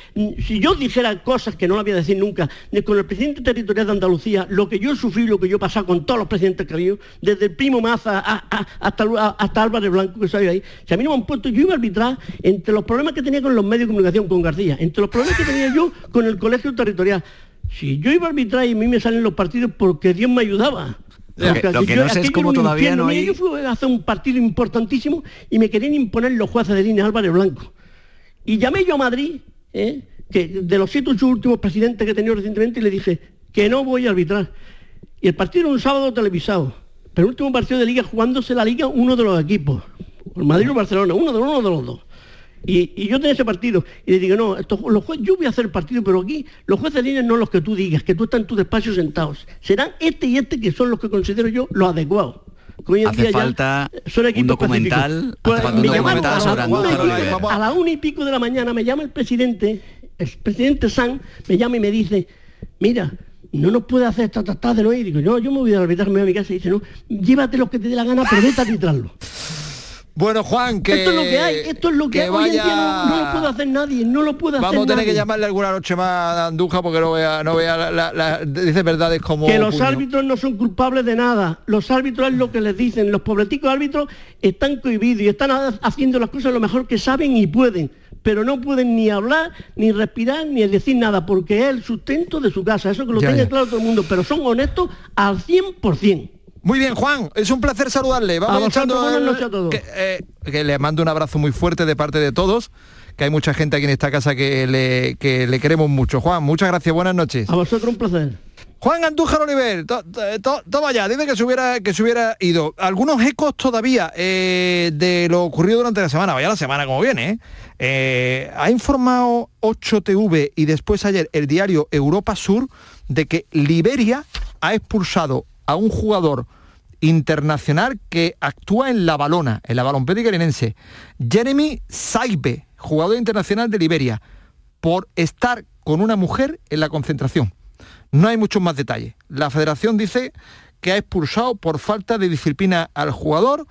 si yo dijera cosas que no lo había decir nunca, con el presidente territorial de Andalucía, lo que yo sufrí, lo que yo he pasado con todos los presidentes que ha habido, desde el primo Maza a- a- hasta, a- hasta Álvarez Blanco que salió ahí, si a mí no me han puesto, yo iba a arbitrar entre los problemas que tenía con los medios de comunicación, con García, entre los problemas que tenía yo con el colegio territorial, si yo iba a arbitrar y a mí me salen los partidos porque Dios me ayudaba. Lo que- Porque lo que yo- no sé es aquello cómo era un todavía infierno. no Mira, Yo fui a hacer un partido importantísimo y me querían imponer los jueces de línea Álvarez Blanco. Y llamé yo a Madrid, ¿eh? que de los siete ocho últimos presidentes que he tenido recientemente, y le dije que no voy a arbitrar. Y el partido era un sábado televisado. Pero el último partido de liga jugándose la liga uno de los equipos. El Madrid o el Barcelona, uno de, uno de los dos. Y, y yo tenía ese partido y le digo, no, estos- los jueces, yo voy a hacer el partido, pero aquí los jueces de línea no los que tú digas, que tú estás en tu despacho sentados. Serán este y este que son los que considero yo los adecuados. Hoy en Hace día falta son un documental, hace un me llamaron documental a la una y pico- Oliver. A la una y pico de la mañana me llama el presidente, el presidente San, me llama y me dice, mira, no nos puede hacer esta tratada de no ir. Digo, no, yo me voy a arbitrar, me voy a mi casa y dice, no, llévate lo que te dé la gana, pero vete a arbitrarlo. Bueno, Juan, que... esto es lo que hay, esto es lo que, que hay. Hoy en día no, no lo puede hacer nadie, no lo puede hacer Vamos a tener nadie. que llamarle alguna noche más a Andújar porque no vea, no vea la, la- la- dice verdades como que los puño. árbitros no son culpables de nada. Los árbitros es lo que les dicen. Los pobreticos árbitros están cohibidos y están ha- haciendo las cosas lo mejor que saben y pueden. Pero no pueden ni hablar, ni respirar, ni decir nada, porque es el sustento de su casa. Eso que lo Ya, tenga ya. claro todo el mundo. Pero son honestos al 100%. Muy bien, Juan, es un placer saludarle. Vamos A echando buenas el- noches a todos. Que, eh, que le mando un abrazo muy fuerte de parte de todos, que hay mucha gente aquí en esta casa que le, que le queremos mucho. Juan, muchas gracias, buenas noches. A vosotros un placer. Juan Andújar Oliver, to- to- to- toma ya, dice que se hubiera, que se hubiera ido. Algunos ecos todavía eh, de lo ocurrido durante la semana, vaya la semana como viene. ¿eh? Eh, ha informado 8TV y después ayer el diario Europa Sur de que Liberia ha expulsado a un jugador internacional que actúa en la balona, en la balompédica irenense, Jeremy Saibe, jugador internacional de Liberia, por estar con una mujer en la concentración. No hay muchos más detalles. La federación dice que ha expulsado por falta de disciplina al jugador.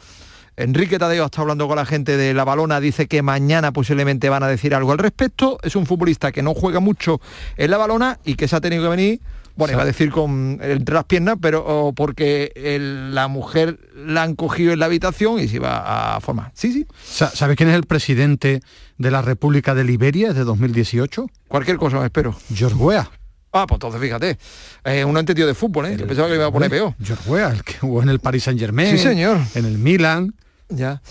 Enrique Tadeo está hablando con la gente de la balona, dice que mañana posiblemente van a decir algo al respecto. Es un futbolista que no juega mucho en la balona y que se ha tenido que venir, bueno, iba a decir con entre las piernas, pero porque el- la mujer la han cogido en la habitación y se iba a formar. Sí, sí. Sa- ¿Sabe quién es el presidente de la República de Liberia desde 2018? Cualquier cosa, me espero. George Weah. Ah, pues entonces fíjate. Eh, un entendido de fútbol, ¿eh? Yo pensaba que iba a poner peor. George Weah, el que jugó en el Paris Saint Germain. Sí, señor. En el Milan. Ya.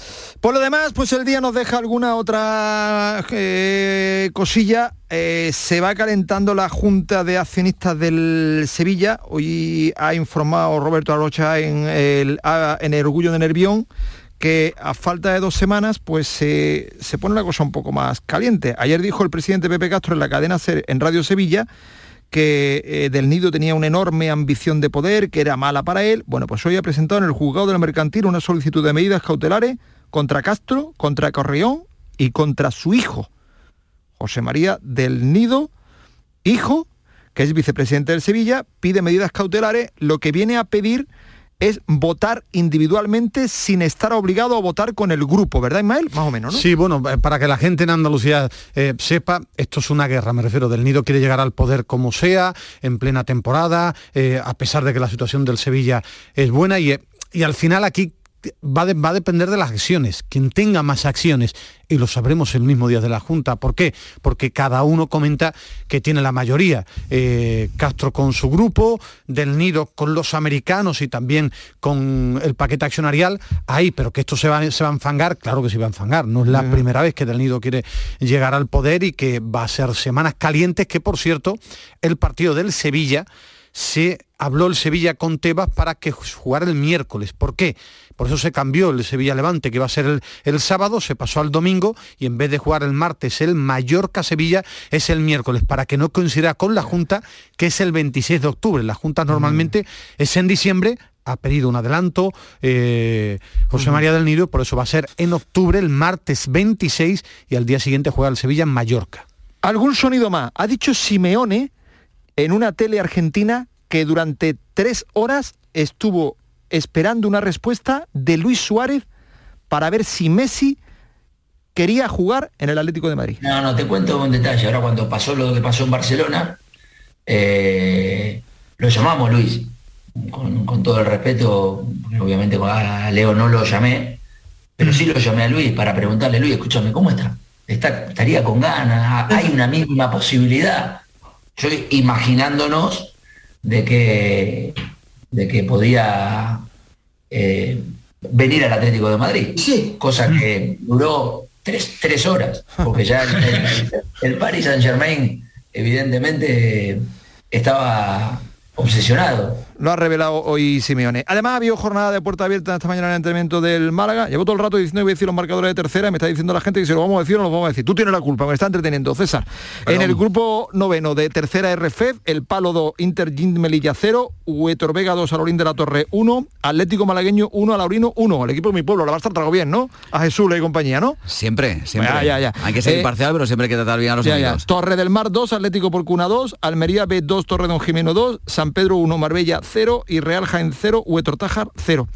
Por lo demás, pues el día nos deja alguna otra eh, cosilla. Eh, se va calentando la Junta de Accionistas del Sevilla. Hoy ha informado Roberto Arrocha en el, en el Orgullo de Nervión que a falta de dos semanas pues se se pone la cosa un poco más caliente. Ayer dijo el presidente Pepe Castro en la cadena Ser- en Radio Sevilla que eh, Del Nido tenía una enorme ambición de poder, que era mala para él. Bueno, pues hoy ha presentado en el juzgado del mercantil una solicitud de medidas cautelares contra Castro, contra Correón y contra su hijo, José María Del Nido, hijo, que es vicepresidente del Sevilla, pide medidas cautelares, lo que viene a pedir es votar individualmente sin estar obligado a votar con el grupo, ¿verdad, Ismael? Más o menos, ¿no? Sí, bueno, eh, para que la gente en Andalucía eh, sepa, esto es una guerra, me refiero, del Nido quiere llegar al poder como sea, en plena temporada, eh, a pesar de que la situación del Sevilla es buena y, y al final aquí va, de- va a depender de las acciones, quien tenga más acciones, y lo sabremos el mismo día de la Junta. ¿Por qué? Porque cada uno comenta que tiene la mayoría. Eh, Castro con su grupo, Del Nido con los americanos y también con el paquete accionarial, ahí, pero que esto se va, se va a enfangar, claro que se va a enfangar. No es la primera vez que Del Nido quiere llegar al poder y que va a ser semanas calientes, que por cierto, el partido del Sevilla se habló el Sevilla con Tebas para que jugara el miércoles. ¿Por qué? Por eso se cambió el Sevilla Levante, que iba a ser el, el sábado, se pasó al domingo y en vez de jugar el martes el Mallorca-Sevilla es el miércoles, para que no coincida con la Junta, que es el 26 de octubre. La Junta normalmente es en diciembre, ha pedido un adelanto eh, José María del Nido, por eso va a ser en octubre, el martes 26, y al día siguiente juega el Sevilla en Mallorca. ¿Algún sonido más? Ha dicho Simeone en una tele argentina que durante tres horas estuvo esperando una respuesta de Luis Suárez para ver si Messi quería jugar en el Atlético de Madrid. No, no, te cuento un detalle. Ahora cuando pasó lo que pasó en Barcelona, eh, lo llamamos Luis, con, todo el respeto, obviamente a Leo no lo llamé, pero sí lo llamé a Luis para preguntarle, Luis, escúchame, ¿cómo está? está estaría con ganas, hay una mínima posibilidad. Yo imaginándonos de que, de que podía eh, venir al Atlético de Madrid. Sí. Cosa que duró tres, tres horas, porque ya el, el- el Paris Saint Germain evidentemente estaba obsesionado. Lo ha revelado hoy Simeone. Además, ha habido jornada de puerta abierta esta mañana en el entrenamiento del Málaga. Llevo todo el rato diciendo que voy a decir los marcadores de tercera y me está diciendo la gente que si lo vamos a decir o no lo vamos a decir. Tú tienes la culpa, me está entreteniendo, César. En el grupo noveno de tercera RFED, el Palo 2, Inter Melilla 0, Huetor Vega 2, Alorín de la Torre 1, Atlético Malagueño 1, Alaurino 1. El equipo de mi pueblo, la va a estar trago bien, ¿no? A Jesús y compañía, ¿no? Siempre, siempre. Ya, ya, ya. Hay que ser Eh, imparcial, pero siempre hay que tratar bien a los Ya, amigos. Torre del Mar 2, Atlético por Cuna 2, Almería B 2, Torre Don Jimeno 2, San Pedro 1, Marbella 0 y Real Jaén 0, Huetortájar 0.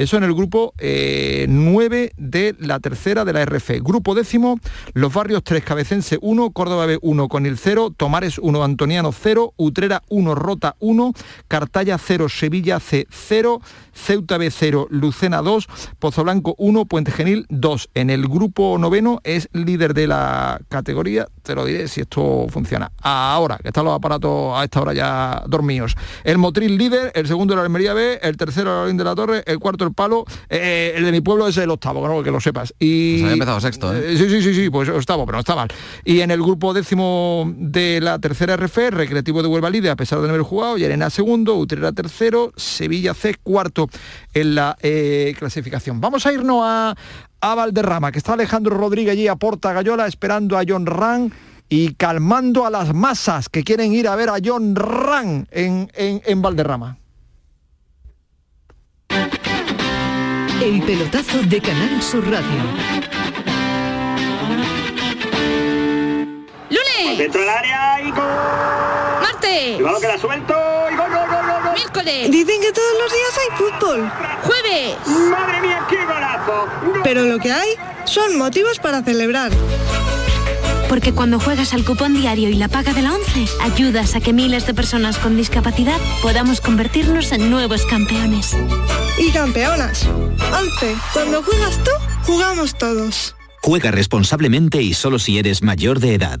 Eso en el grupo 9 de la tercera de la RF. Grupo décimo, Los Barrios 3, Cabecense 1, Córdoba B 1 con el 0, Tomares 1, Antoniano 0, Utrera 1, Rota 1, Cartaya 0, Sevilla C 0, Ceuta B 0, Lucena 2, Pozo Blanco 1, Puente Genil 2. En el grupo noveno es líder de la categoría, te lo diré si esto funciona. Ahora, que están los aparatos a esta hora ya dormidos. El Motril líder, el segundo la Almería B, el tercero la Orín de la Torre, el cuarto el Palo, eh, el de mi pueblo es el octavo, que lo sepas. Y, Pues había empezado sexto, ¿eh? eh, Sí, sí, sí, sí, pues octavo, pero no está mal. Y en el grupo décimo de la tercera RF, Recreativo de Huelva líder, a pesar de no haber jugado, Llerena segundo, Utrera tercero, Sevilla C cuarto en la eh, clasificación. Vamos a irnos a, a Valderrama, que está Alejandro Rodríguez allí a Porta Gallola esperando a John Ran y calmando a las masas que quieren ir a ver a John Ran en, en, en Valderrama. El pelotazo de Canal Sur Radio. ¡Lunes! Dentro del área y gol. ¡Martes! Cuidado que la suelto y gol, gol, gol, gol, gol. ¡Miércoles! Dicen que todos los días hay fútbol. ¡Jueves! Madre mía, qué golazo. Pero lo que hay son motivos para celebrar. Porque cuando juegas al cupón diario y la paga de la 11, ayudas a que miles de personas con discapacidad podamos convertirnos en nuevos campeones. Y campeonas. 11. Cuando juegas tú, jugamos todos. Juega responsablemente y solo si eres mayor de edad.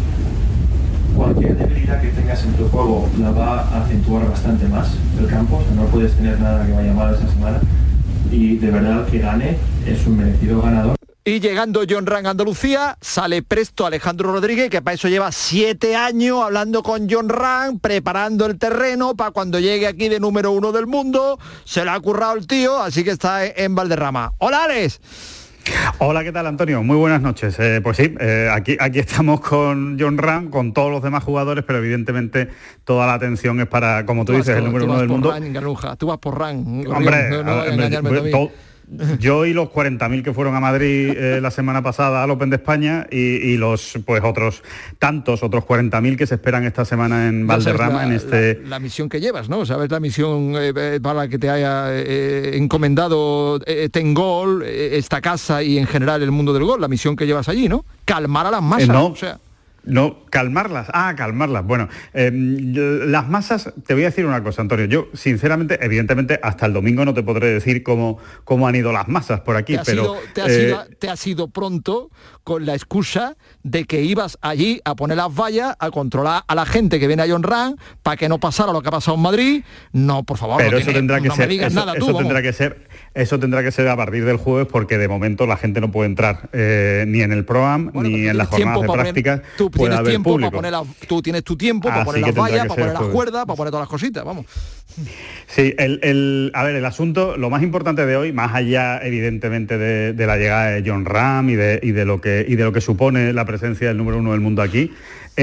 que tengas en tu juego la va a acentuar bastante más el campo, o sea, no puedes tener nada que vaya mal esa semana y de verdad que gane es un merecido ganador. Y llegando John Ran a Andalucía, sale presto Alejandro Rodríguez, que para eso lleva siete años hablando con John Ran, preparando el terreno para cuando llegue aquí de número uno del mundo. Se le ha currado el tío, así que está en Valderrama. Hola, Alex. Hola, ¿qué tal Antonio? Muy buenas noches. Eh, pues sí, eh, aquí, aquí estamos con John Ram, con todos los demás jugadores, pero evidentemente toda la atención es para, como tú dices, el número Tú uno del mundo. Ran, tú vas por Ran. Hombre, no, no a. (laughs) yo y los 40.000 que fueron a Madrid eh, la semana pasada al Open de España y, y los pues otros tantos, otros 40.000 que se esperan esta semana en Valderrama la- en este... la, la misión que llevas, ¿no? Sabes la misión eh, eh, para la que te haya eh, encomendado Tengol, esta casa y en general el mundo del gol, la misión que llevas allí, ¿no? Calmar a las masas. No. O sea, No, calmarlas. Ah, calmarlas. Bueno, eh, yo- las masas, te voy a decir una cosa, Antonio. Yo, sinceramente, evidentemente, hasta el domingo no te podré decir cómo, cómo han ido las masas por aquí, te, pero... ido, te, has eh, ido- te has ido pronto con la excusa de que ibas allí a poner las vallas, a controlar a la gente que viene a John Ran para que no pasara lo que ha pasado en Madrid. No, por favor, pero no, eso tiene- tendrá que no ser me digas eso, nada tú, eso tendrá que ser eso tendrá que ser a partir del jueves porque de momento la gente no puede entrar eh, ni en el proam ni en las jornadas de poner- prácticas tú puede tienes tiempo para poner la- tú tienes tu tiempo para Así poner las vallas, para poner las cuerdas, para poner todas las cositas, vamos. Sí, el, el- a ver, el asunto, lo más importante de hoy, más allá evidentemente de, de la llegada de John Ram y de, y de lo que, y de lo que supone la presencia del número uno del mundo aquí,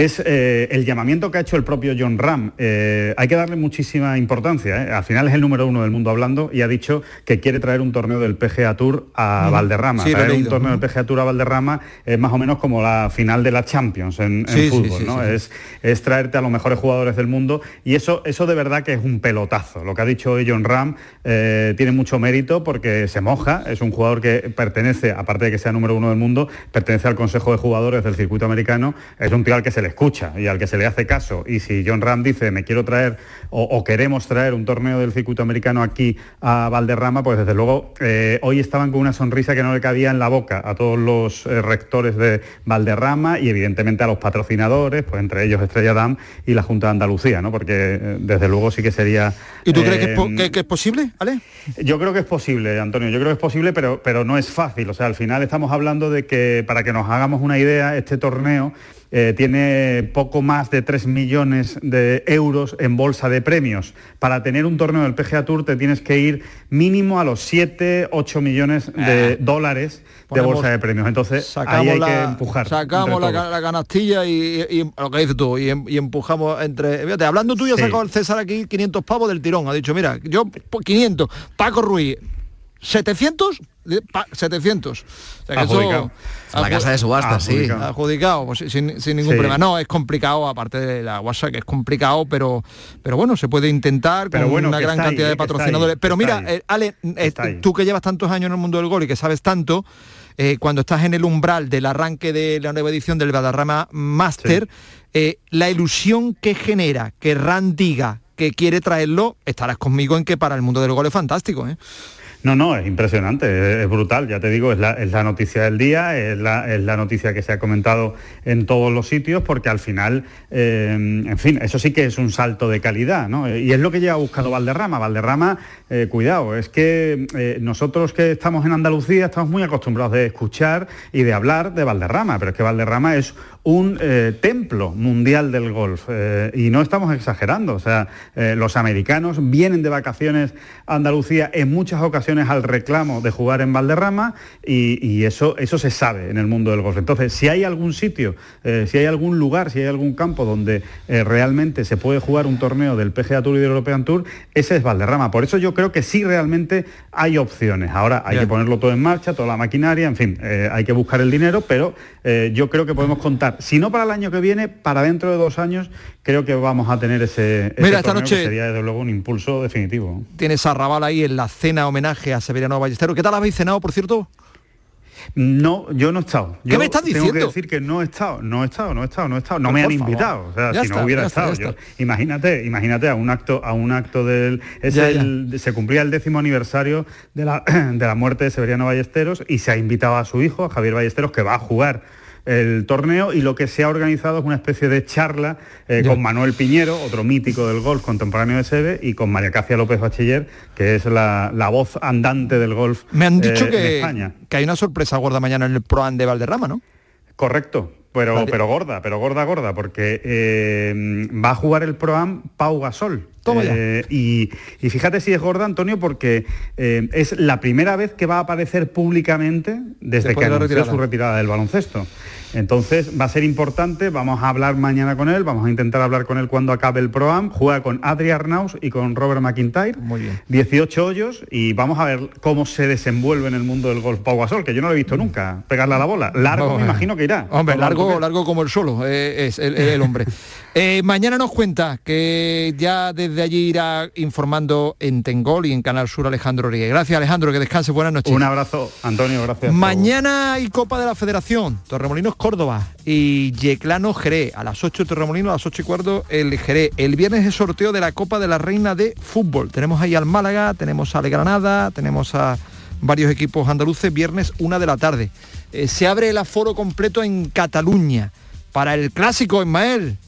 es eh, el llamamiento que ha hecho el propio John Ram. Eh, hay que darle muchísima importancia. ¿eh? Al final es el número uno del mundo hablando y ha dicho que quiere traer un torneo del PGA Tour a. Valderrama. Sí, traer un torneo del PGA Tour a Valderrama es más o menos como la final de la Champions en, Sí, fútbol, sí, ¿no? Es, es traerte a los mejores jugadores del mundo y eso, eso de verdad que es un pelotazo. Lo que ha dicho hoy John Ram tiene mucho mérito porque se moja, es un jugador que pertenece, aparte de que sea número uno del mundo, pertenece al Consejo de Jugadores del circuito americano, es un tío al que se le escucha y al que se le hace caso. Y si John Ram dice, me quiero traer o, o queremos traer un torneo del circuito americano aquí a Valderrama, pues desde luego eh, hoy estaban con una sonrisa que no le cabía en la boca a todos los eh, rectores de Valderrama y evidentemente a los patrocinadores, pues entre ellos Estrella Damm y la Junta de Andalucía, ¿no? Porque eh, desde luego sí que sería... ¿Y tú crees que es, que- que es posible, Ale? yo creo que es posible, Antonio, yo creo que es posible, pero, pero no es fácil. O sea, al final estamos hablando de que, para que nos hagamos una idea, este torneo eh, tiene poco más de 3 millones de euros en bolsa de premios. Para tener un torneo del PGA Tour te tienes que ir mínimo a los 7, 8 millones de dólares de bolsa de premios. Entonces, ahí hay la, que empujar. sacamos la, la canastilla y, y- y lo que dices tú, y, em- y empujamos entre... Fíjate, hablando tú, ya Sí. sacado el César aquí 500 pavos del tirón. Ha dicho, mira, yo po- 500, Paco Ruiz, 700, de- pa- 700. O sea, que eso- Adjudicado. Es la casa de subastas, sí. Adjudicado. Adjudicado, pues, sin, sin ningún Sí. problema. No, es complicado, aparte de la WhatsApp, que es complicado, pero, pero bueno, se puede intentar Pero con bueno, una gran ahí, cantidad eh, de está patrocinadores. ahí, pero mira, eh, Ale, eh, tú que llevas tantos años en el mundo del gol y que sabes tanto, eh, cuando estás en el umbral del arranque de la nueva edición del Valderrama Master, eh, la ilusión que genera que Ran diga que quiere traerlo, estarás conmigo en que para el mundo del gol es fantástico. ¿eh? No, no, es impresionante, es, brutal, ya te digo, es la, es la noticia del día, es la, es la noticia que se ha comentado en todos los sitios, porque al final, eh, en fin, eso sí que es un salto de calidad, ¿no? Y es lo que lleva buscando Valderrama. Valderrama, eh, cuidado, es que eh, nosotros que estamos en Andalucía estamos muy acostumbrados de escuchar y de hablar de Valderrama, pero es que Valderrama es un eh, templo mundial del golf eh, y no estamos exagerando, o sea, eh, los americanos vienen de vacaciones a Andalucía en muchas ocasiones al reclamo de jugar en Valderrama y, y eso, eso se sabe en el mundo del golf. Entonces, si hay algún sitio, si hay algún lugar, si hay algún campo donde realmente se puede jugar un torneo del PGA Tour y del European Tour, ese es Valderrama. Por eso yo creo que sí realmente hay opciones. Ahora hay Bien. que ponerlo todo en marcha, toda la maquinaria, en fin, hay que buscar el dinero, pero yo creo que podemos contar, si no para el año que viene, para dentro de dos años, creo que vamos a tener ese, ese Mira, esta noche- que sería desde luego un impulso definitivo. Tienes a Raval ahí en la cena homenaje a Severiano Ballesteros. ¿Qué tal habéis cenado, por cierto? No, yo no he estado. ¿Qué Yo me estás Tengo que diciendo? decir que no he estado, no he estado, no he estado, no he estado. No Pero me han invitado. O sea, Ya si está, no hubiera está, estado. yo- imagínate, imagínate a un acto, a un acto del. es Ya, el- Se cumplía el décimo aniversario de la, (clears throat) de la muerte de Severiano Ballesteros y se ha invitado a su hijo, a Javier Ballesteros, que va a jugar el torneo y lo que se ha organizado es una especie de charla eh, con Manuel Piñero, otro mítico del golf contemporáneo de Sebe, y con María Cacia López Bachiller, que es la, la voz andante del golf Me han dicho eh, en que, España. que hay una sorpresa gorda mañana en el Proan de Valderrama, ¿no? Correcto, pero, Vale. pero gorda, pero gorda, gorda, porque eh, va a jugar el Proam Pau Gasol. Eh, y, y fíjate si es gorda, Antonio, porque eh, es la primera vez que va a aparecer públicamente desde Después que de anunció retirada. su retirada del baloncesto. Entonces va a ser importante, vamos a hablar mañana con él, vamos a intentar hablar con él cuando acabe el Pro-Am, juega con Adri Arnaus y con Robert McIntyre, Muy bien. 18 hoyos y vamos a ver cómo se desenvuelve en el mundo del golf Pau Gasol, que yo no lo he visto nunca, pegarle a la bola. Largo me imagino que irá. Hombre, largo, largo como el solo, eh, es el, el hombre. (laughs) Eh, mañana nos cuenta que ya desde allí irá informando en Tengol y en Canal Sur Alejandro Ríguez. Gracias Alejandro, que descanse, buenas noches. Un abrazo, Antonio, gracias. Mañana hay Copa de la Federación, Torremolinos Córdoba y Yeclano Jerez. A las 8 Torremolinos, a las 8 y cuarto el Jerez. El viernes es sorteo de la Copa de la Reina de Fútbol. Tenemos ahí al Málaga, tenemos al Granada, tenemos a varios equipos andaluces, viernes una de la tarde. Eh, se abre el aforo completo en Cataluña para el clásico, Ismael.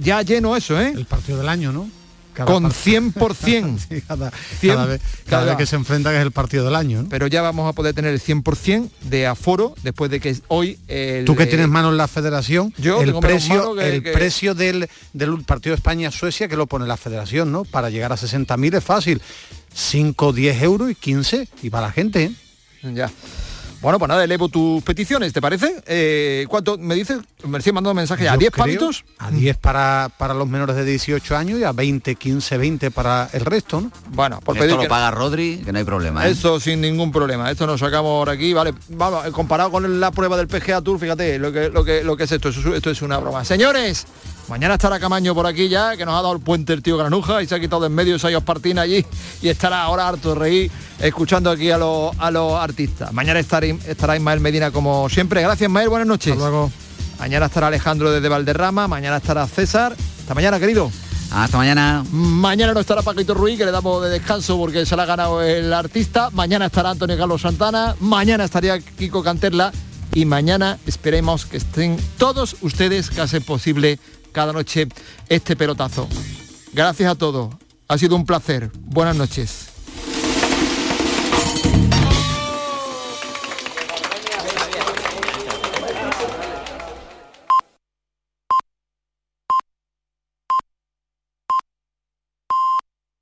Ya lleno eso, ¿eh? El partido del año, ¿no? Cada Con par- 100%. (laughs) Sí, cada, Cien- cada vez, cada vez que se enfrenta que es el partido del año. ¿no? Pero ya vamos a poder tener el 100% de aforo después de que hoy... el, Tú que eh, tienes mano en la federación, Yo el precio, que- el que- precio del, del partido España-Suecia que lo pone la federación, ¿no? Para llegar a 60.000 es fácil. 5, 10 euros y 15 y para la gente, ¿eh? Ya. Bueno, pues nada, elevo tus peticiones, ¿te parece? Eh, ¿Cuánto me dices? Me estoy mandando mensaje. Yo ¿10 creo palitos? A 10 para, para los menores de 18 años y a 20, 15, 20 para el resto, ¿no? Bueno, por Esto pedir lo que- paga Rodri, que no hay problema. ¿eh? Eso sin ningún problema. Esto nos sacamos por aquí, vale. Vamos, eh, comparado con la prueba del PGA Tour, fíjate lo que, lo que, lo que es esto. Esto, es- esto es una broma. Señores, mañana estará Camaño por aquí ya, que nos ha dado el puente el tío Granuja y se ha quitado de en medio Sayos Partina allí y estará ahora harto de reír escuchando aquí a los, a los artistas. Mañana estará, estará Ismael Medina como siempre. Gracias, Ismael. Buenas noches. luego. Mañana estará Alejandro desde Valderrama, mañana estará César. Hasta mañana, querido. Hasta mañana. Mañana no estará Paquito Ruiz, que le damos de descanso porque se la ha ganado el artista. Mañana estará Antonio Carlos Santana. Mañana estaría Kiko Canterla. Y mañana esperemos que estén todos ustedes, que hace posible cada noche este pelotazo. Gracias a todos. Ha sido un placer. Buenas noches.